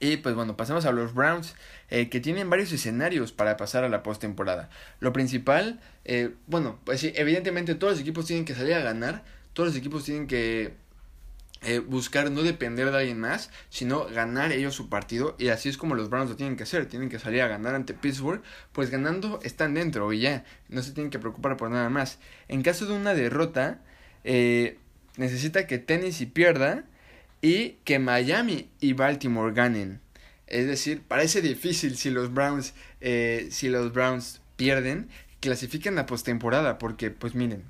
A: Y pues bueno, pasamos a los Browns, eh, que tienen varios escenarios para pasar a la postemporada. Lo principal, eh, bueno, pues sí, evidentemente todos los equipos tienen que salir a ganar, todos los equipos tienen que eh, buscar no depender de alguien más, sino ganar ellos su partido. Y así es como los Browns lo tienen que hacer. Tienen que salir a ganar ante Pittsburgh. Pues ganando están dentro y ya. No se tienen que preocupar por nada más. En caso de una derrota, necesita que Tennessee pierda y que Miami y Baltimore ganen. Es decir, parece difícil si los Browns, eh, si los Browns pierden, clasifican la postemporada, porque, pues miren,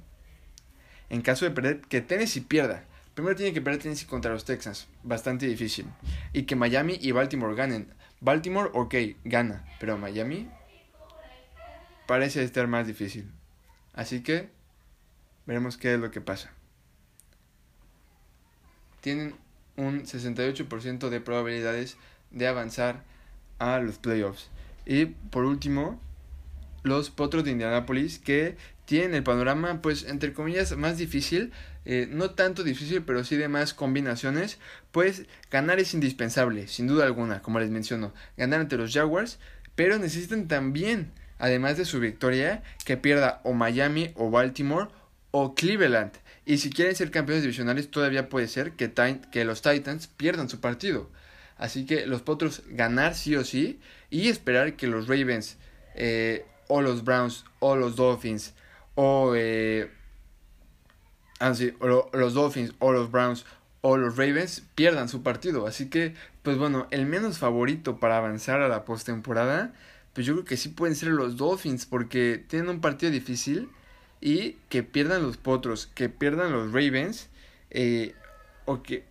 A: en caso de perder, que Tennessee pierda, primero tiene que perder Tennessee contra los Texans, bastante difícil, y que Miami y Baltimore ganen. Baltimore, ok, gana, pero Miami parece estar más difícil. Así que veremos qué es lo que pasa. Tienen un 68% de probabilidades de avanzar a los playoffs. Y por último, los Potros de Indianapolis que tienen el panorama, pues entre comillas, más difícil, eh, no tanto difícil, pero sí de más combinaciones, pues ganar es indispensable, sin duda alguna, como les menciono, ganar ante los Jaguars, pero necesitan también, además de su victoria, que pierda o Miami o Baltimore o Cleveland. Y si quieren ser campeones divisionales, todavía puede ser que, que los Titans pierdan su partido. Así que los Potros ganar sí o sí y esperar que los Ravens eh, o los Browns o los Dolphins o, eh, ah, los Dolphins o los Browns o los Ravens pierdan su partido. Así que, pues bueno, el menos favorito para avanzar a la postemporada, pues yo creo que sí pueden ser los Dolphins porque tienen un partido difícil y que pierdan los Potros, que pierdan los Ravens, eh, o que,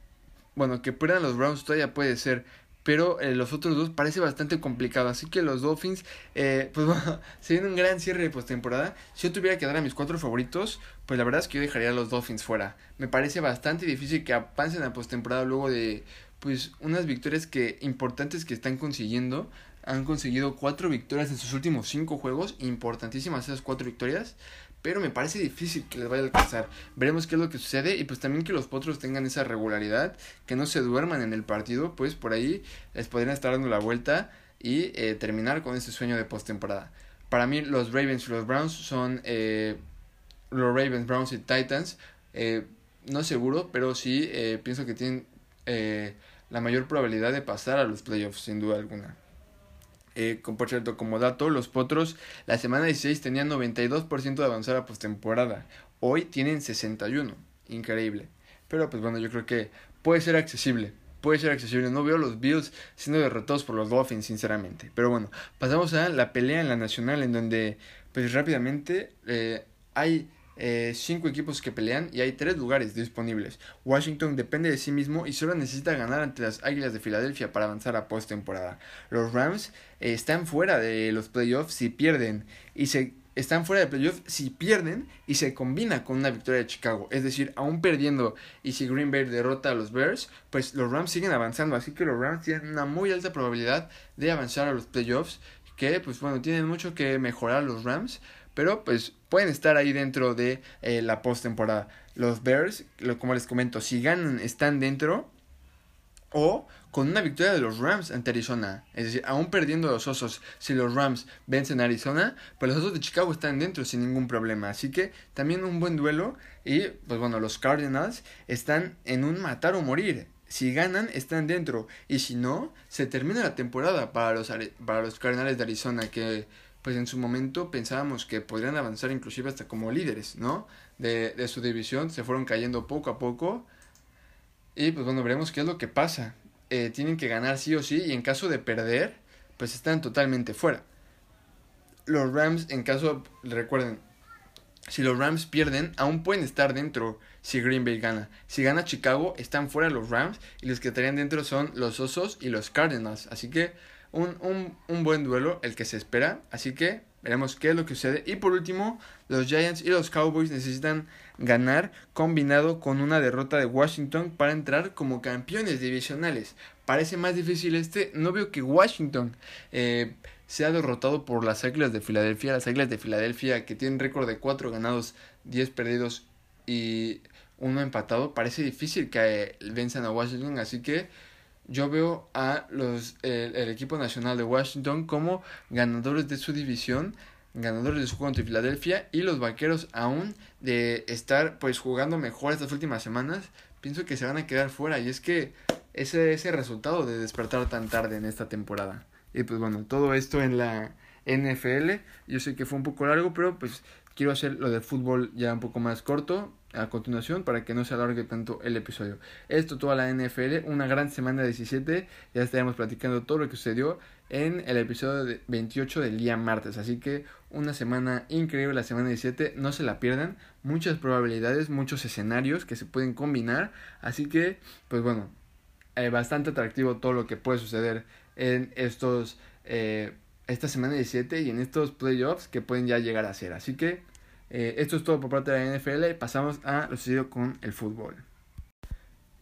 A: bueno, que pierdan los Browns todavía puede ser, pero eh, los otros dos parece bastante complicado, así que los Dolphins, eh, pues bueno, se viene un gran cierre de postemporada. Si yo tuviera que dar a mis cuatro favoritos, pues la verdad es que yo dejaría a los Dolphins fuera. Me parece bastante difícil que avancen a postemporada luego de pues unas victorias que importantes que están consiguiendo han conseguido cuatro victorias en sus últimos cinco juegos, importantísimas esas cuatro victorias, pero me parece difícil que les vaya a alcanzar. Veremos qué es lo que sucede y pues también que los potros tengan esa regularidad, que no se duerman en el partido, pues por ahí les podrían estar dando la vuelta y eh, terminar con ese sueño de postemporada. Para mí los Ravens y los Browns son eh, los Ravens, Browns y Titans. Eh, no seguro, pero sí eh, pienso que tienen eh, la mayor probabilidad de pasar a los playoffs, sin duda alguna. Eh, por cierto, como dato, los Potros la semana 16 tenían 92% de avanzar a postemporada. Hoy tienen 61. Increíble. Pero pues bueno, yo creo que puede ser accesible. Puede ser accesible. No veo los Bills siendo derrotados por los Dolphins, sinceramente. Pero bueno, pasamos a la pelea en la nacional, en donde pues rápidamente eh, hay eh, cinco equipos que pelean y hay tres lugares disponibles. Washington depende de sí mismo y solo necesita ganar ante las Águilas de Filadelfia para avanzar a postemporada. Los Rams eh, están fuera de los playoffs si pierden y se están fuera de playoffs si pierden y se combina con una victoria de Chicago. Es decir, aún perdiendo y si Green Bay derrota a los Bears, pues los Rams siguen avanzando. Así que los Rams tienen una muy alta probabilidad de avanzar a los playoffs. Que pues bueno, tienen mucho que mejorar los Rams. Pero pues pueden estar ahí dentro de eh, la postemporada. Los Bears, lo, como les comento, si ganan están dentro o con una victoria de los Rams ante Arizona. Es decir, aún perdiendo los Osos, si los Rams vencen a Arizona, pues los Osos de Chicago están dentro sin ningún problema. Así que también un buen duelo. Y pues bueno, los Cardinals están en un matar o morir. Si ganan, están dentro. Y si no, se termina la temporada para los, para los Cardinals de Arizona, que pues en su momento pensábamos que podrían avanzar inclusive hasta como líderes, ¿no? De, de su división, se fueron cayendo poco a poco. Y pues bueno, veremos qué es lo que pasa. Eh, tienen que ganar sí o sí y en caso de perder, pues están totalmente fuera. Los Rams, en caso, recuerden, si los Rams pierden, aún pueden estar dentro si Green Bay gana. Si gana Chicago, están fuera los Rams y los que estarían dentro son los Osos y los Cardinals. Así que un, un, un buen duelo el que se espera. Así que veremos qué es lo que sucede. Y por último, los Giants y los Cowboys necesitan ganar combinado con una derrota de Washington para entrar como campeones divisionales. Parece más difícil este. No veo que Washington eh, sea derrotado por las Águilas de Filadelfia. Las Águilas de Filadelfia que tienen récord de 4 ganados, 10 perdidos y uno empatado. Parece difícil que venzan a Washington. Así que yo veo a los el, el, equipo nacional de Washington como ganadores de su división, ganadores de su juego ante Filadelfia y los vaqueros aún de estar pues jugando mejor estas últimas semanas, pienso que se van a quedar fuera y es que ese ese resultado de despertar tan tarde en esta temporada. Y pues bueno, todo esto en la NFL, yo sé que fue un poco largo, pero pues quiero hacer lo de fútbol ya un poco más corto a continuación para que no se alargue tanto el episodio. Esto toda la NFL, una gran semana 17, ya estaremos platicando todo lo que sucedió en el episodio 28 del día martes, así que una semana increíble la semana 17, no se la pierdan, muchas probabilidades, muchos escenarios que se pueden combinar, así que pues bueno, eh, bastante atractivo todo lo que puede suceder en estos eh, esta semana 17 y en estos playoffs que pueden ya llegar a ser, así que eh, esto es todo por parte de la NFL pasamos a lo sucedido con el fútbol.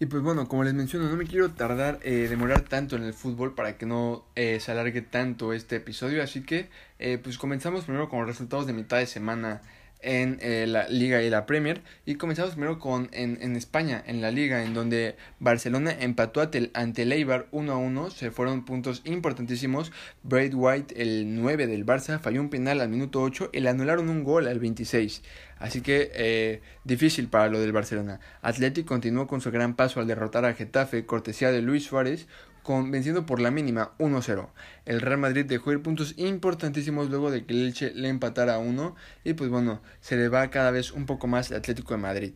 A: Y pues bueno, como les menciono, no me quiero tardar, eh, demorar tanto en el fútbol para que no eh, se alargue tanto este episodio, así que pues comenzamos primero con los resultados de mitad de semana en eh, la Liga y la Premier. Y comenzamos primero con en, en, España, en la Liga, en donde Barcelona empató ante, el Eibar 1 a 1. Se fueron puntos importantísimos. Braid White, el 9 del Barça, falló un penal al minuto 8 y le anularon un gol al 26. Así que eh, difícil para lo del Barcelona. Athletic continuó con su gran paso al derrotar a Getafe, cortesía de Luis Suárez, con, venciendo por la mínima 1-0. El Real Madrid dejó ir puntos importantísimos luego de que el Elche le empatara a 1 y pues bueno, se le va cada vez un poco más el Atlético de Madrid.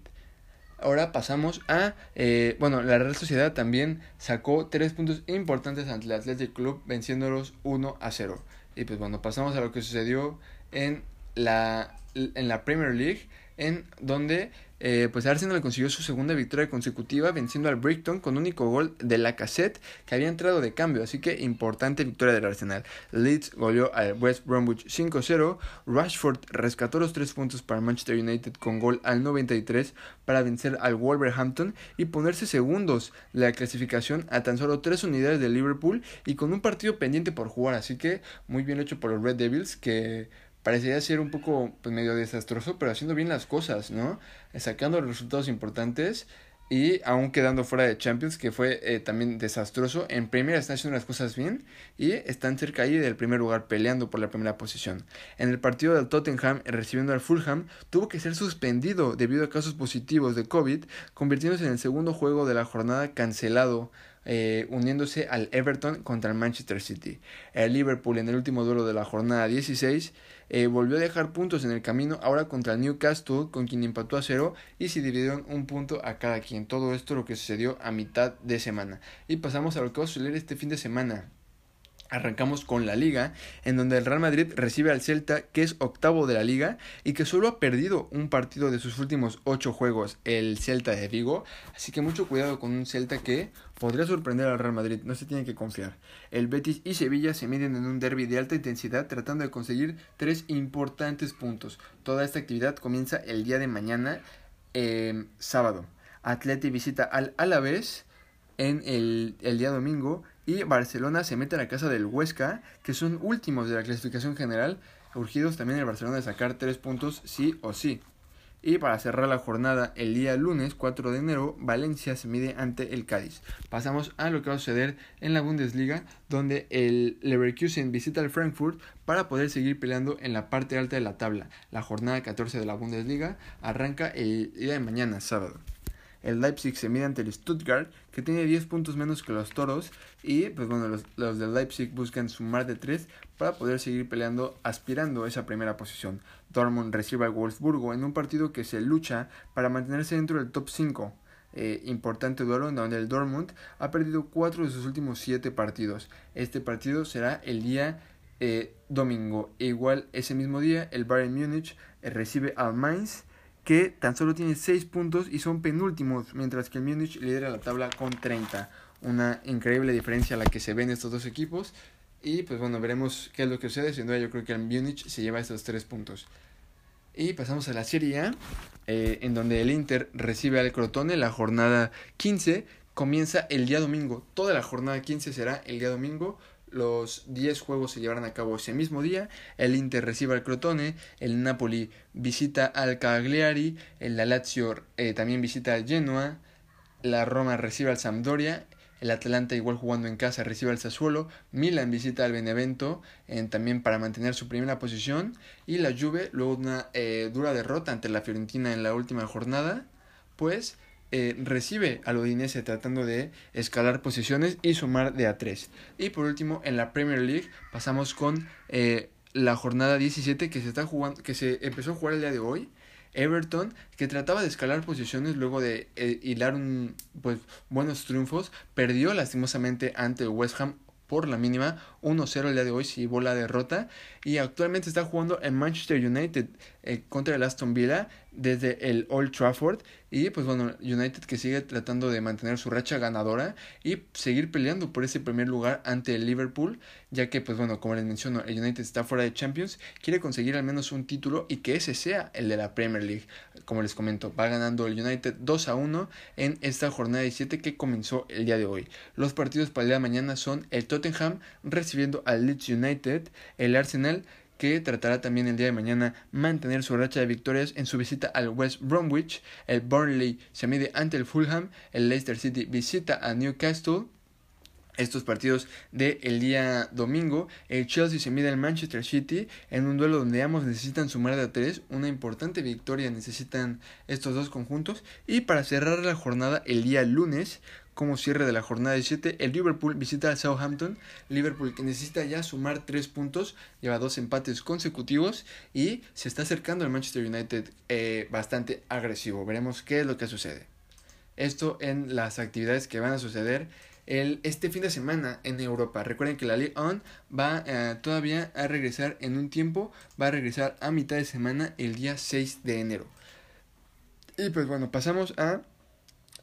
A: Ahora pasamos a, eh, bueno, la Real Sociedad también sacó tres puntos importantes ante el Athletic Club venciéndolos 1 a 0. Y pues bueno, pasamos a lo que sucedió en la, en la Premier League en donde eh, pues Arsenal consiguió su segunda victoria consecutiva venciendo al Brighton con único gol de la cassette que había entrado de cambio, así que importante victoria del Arsenal. Leeds goleó al West Bromwich 5-0, Rashford rescató los tres puntos para Manchester United con gol al 93 para vencer al Wolverhampton y ponerse segundos la clasificación a tan solo tres unidades de Liverpool y con un partido pendiente por jugar, así que muy bien hecho por los Red Devils que parecería ser un poco pues, medio desastroso, pero haciendo bien las cosas, ¿no? Sacando resultados importantes y aún quedando fuera de Champions, que fue eh, también desastroso. En Premier están haciendo las cosas bien y están cerca ahí del primer lugar peleando por la primera posición. En el partido del Tottenham recibiendo al Fulham, tuvo que ser suspendido debido a casos positivos de COVID, convirtiéndose en el segundo juego de la jornada cancelado eh, uniéndose al Everton contra el Manchester City. El Liverpool en el último duelo de la jornada 16 eh, volvió a dejar puntos en el camino ahora contra el Newcastle con quien empató a cero y se dividieron un punto a cada quien. Todo esto lo que sucedió a mitad de semana. Y pasamos a lo que va a suceder este fin de semana. Arrancamos con la liga, en donde el Real Madrid recibe al Celta, que es octavo de la liga y que solo ha perdido un partido de sus últimos ocho juegos, el Celta de Vigo. Así que mucho cuidado con un Celta que podría sorprender al Real Madrid, no se tiene que confiar. El Betis y Sevilla se miden en un derby de alta intensidad tratando de conseguir tres importantes puntos. Toda esta actividad comienza el día de mañana, eh, sábado. Atleti visita al Alavés en el, el día domingo y Barcelona se mete a la casa del Huesca, que son últimos de la clasificación general, urgidos también el Barcelona de sacar tres puntos sí o sí. Y para cerrar la jornada el día lunes 4 de enero, Valencia se mide ante el Cádiz. Pasamos a lo que va a suceder en la Bundesliga, donde el Leverkusen visita al Frankfurt para poder seguir peleando en la parte alta de la tabla. La jornada 14 de la Bundesliga arranca el día de mañana, sábado. El Leipzig se mide ante el Stuttgart, que tiene 10 puntos menos que los Toros. Y pues bueno, los, los del Leipzig buscan sumar de 3 para poder seguir peleando, aspirando a esa primera posición. Dortmund recibe al Wolfsburgo en un partido que se lucha para mantenerse dentro del top 5. Eh, importante duelo en donde el Dortmund ha perdido 4 de sus últimos 7 partidos. Este partido será el día eh, domingo. E igual ese mismo día el Bayern Múnich eh, recibe al Mainz que tan solo tiene 6 puntos y son penúltimos, mientras que el Múnich lidera la tabla con 30. Una increíble diferencia la que se ven estos dos equipos. Y pues bueno, veremos qué es lo que sucede. Sin duda yo creo que el Múnich se lleva estos 3 puntos. Y pasamos a la Serie A, eh, en donde el Inter recibe al Crotone. La jornada 15 comienza el día domingo. Toda la jornada 15 será el día domingo los 10 juegos se llevarán a cabo ese mismo día. El Inter recibe al Crotone, el Napoli visita al Cagliari, el Lazio eh, también visita al Genoa, la Roma recibe al Sampdoria, el Atlanta igual jugando en casa recibe al Sassuolo, Milan visita al Benevento también para mantener su primera posición y la Juve luego una eh, dura derrota ante la Fiorentina en la última jornada, pues eh, recibe al Udinese tratando de escalar posiciones y sumar de a 3. Y por último, en la Premier League pasamos con eh, la jornada 17 que se está jugando, que se empezó a jugar el día de hoy. Everton, que trataba de escalar posiciones luego de eh, hilar un, pues, buenos triunfos, perdió lastimosamente ante West Ham por la mínima 1-0 el día de hoy se llevó la derrota y actualmente está jugando en Manchester United contra el Aston Villa desde el Old Trafford y pues bueno, United que sigue tratando de mantener su racha ganadora y seguir peleando por ese primer lugar ante el Liverpool, ya que pues bueno, como les menciono, el United está fuera de Champions, quiere conseguir al menos un título y que ese sea el de la Premier League. Como les comento, va ganando el United 2 a 1 en esta jornada 17 que comenzó el día de hoy. Los partidos para el día de mañana son el Tottenham recibiendo al Leeds United, el Arsenal que tratará también el día de mañana mantener su racha de victorias en su visita al West Bromwich. El Burnley se mide ante el Fulham. El Leicester City visita a Newcastle. Estos partidos del el día domingo, el Chelsea se mide al Manchester City en un duelo donde ambos necesitan sumar de a tres, una importante victoria necesitan estos dos conjuntos y para cerrar la jornada el día lunes como cierre de la jornada 17, el Liverpool visita al Southampton. Liverpool que necesita ya sumar 3 puntos, lleva dos empates consecutivos y se está acercando al Manchester United eh, bastante agresivo. Veremos qué es lo que sucede. Esto en las actividades que van a suceder el, este fin de semana en Europa. Recuerden que la Ligue 1 va eh, todavía a regresar en un tiempo, va a regresar a mitad de semana el día 6 de enero. Y pues bueno, pasamos a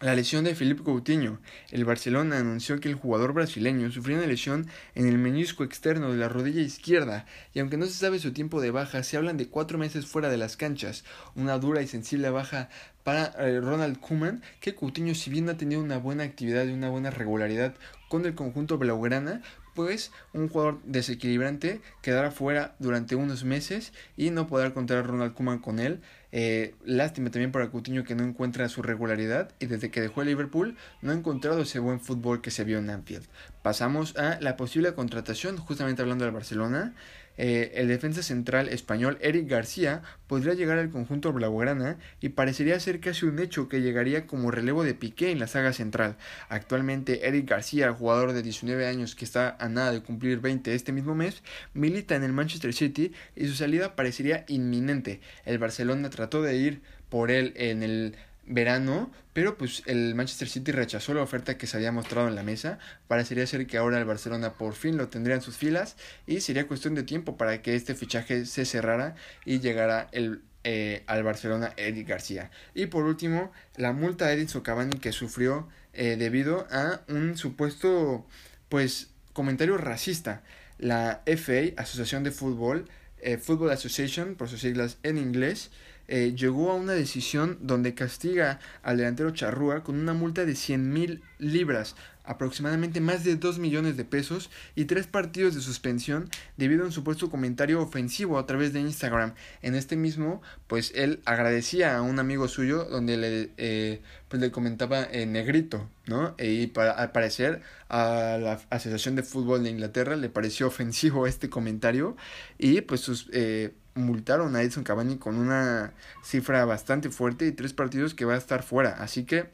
A: la lesión de Felipe Coutinho. El Barcelona anunció que el jugador brasileño sufrió una lesión en el menisco externo de la rodilla izquierda y aunque no se sabe su tiempo de baja, se hablan de cuatro meses fuera de las canchas, una dura y sensible baja para eh, Ronald Koeman, que Coutinho si bien ha tenido una buena actividad y una buena regularidad con el conjunto blaugrana, pues un jugador desequilibrante quedará fuera durante unos meses y no podrá contar a Ronald Koeman con él. Eh, lástima también para Coutinho que no encuentra su regularidad y desde que dejó el Liverpool no ha encontrado ese buen fútbol que se vio en Anfield. Pasamos a la posible contratación, justamente hablando del Barcelona. Eh, el defensa central español Eric García podría llegar al conjunto blaugrana y parecería ser casi un hecho que llegaría como relevo de Piqué en la saga central. Actualmente Eric García, jugador de 19 años que está a nada de cumplir 20 este mismo mes, milita en el Manchester City y su salida parecería inminente. El Barcelona trató de ir por él en el verano, pero pues el Manchester City rechazó la oferta que se había mostrado en la mesa. Parecería ser que ahora el Barcelona por fin lo tendría en sus filas y sería cuestión de tiempo para que este fichaje se cerrara y llegara el, eh, al Barcelona Eric García. Y por último, la multa de Edinson Cavani que sufrió eh, debido a un supuesto pues comentario racista. La FA, Asociación de Fútbol, eh, Football Association, por sus siglas en inglés, eh, llegó a una decisión donde castiga al delantero Charrúa con una multa de 100 mil libras, aproximadamente más de 2 millones de pesos, y tres partidos de suspensión debido a un supuesto comentario ofensivo a través de Instagram. En este mismo, pues él agradecía a un amigo suyo donde le, eh, pues le comentaba en negrito, ¿no? Y para, al parecer a la Asociación de Fútbol de Inglaterra le pareció ofensivo este comentario y pues sus... Eh, multaron a Edson Cavani con una cifra bastante fuerte y tres partidos que va a estar fuera. Así que,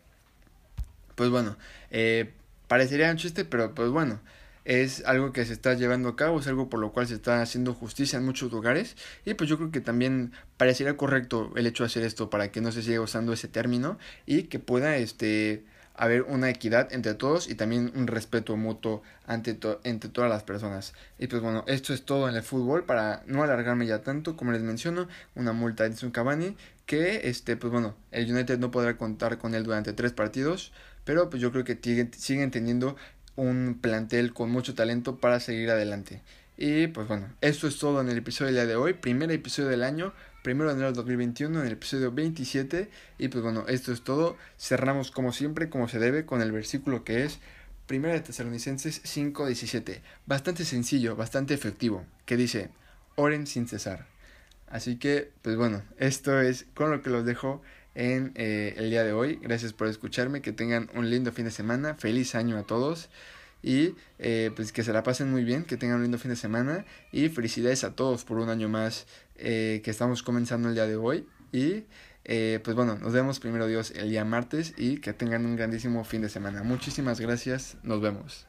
A: pues bueno, eh, parecería un chiste, pero pues bueno, es algo que se está llevando a cabo, es algo por lo cual se está haciendo justicia en muchos lugares y pues yo creo que también parecería correcto el hecho de hacer esto para que no se siga usando ese término y que pueda este haber una equidad entre todos y también un respeto mutuo ante entre todas las personas. Y pues bueno, esto es todo en el fútbol para no alargarme ya tanto, como les menciono, una multa de un Cavani que este pues bueno, el United no podrá contar con él durante tres partidos, pero pues yo creo que siguen teniendo un plantel con mucho talento para seguir adelante. Y pues bueno, esto es todo en el episodio del día de hoy, primer episodio del año, primero de enero de 2021, en el episodio 27. Y pues bueno, esto es todo. Cerramos como siempre, como se debe, con el versículo que es Primera de Tesalonicenses 5:17. Bastante sencillo, bastante efectivo, que dice, oren sin cesar. Así que, pues bueno, esto es con lo que los dejo en eh, el día de hoy. Gracias por escucharme, que tengan un lindo fin de semana, feliz año a todos y eh, pues que se la pasen muy bien, que tengan un lindo fin de semana y felicidades a todos por un año más eh, que estamos comenzando el día de hoy y eh, pues bueno, nos vemos primero Dios el día martes y que tengan un grandísimo fin de semana. Muchísimas gracias, nos vemos.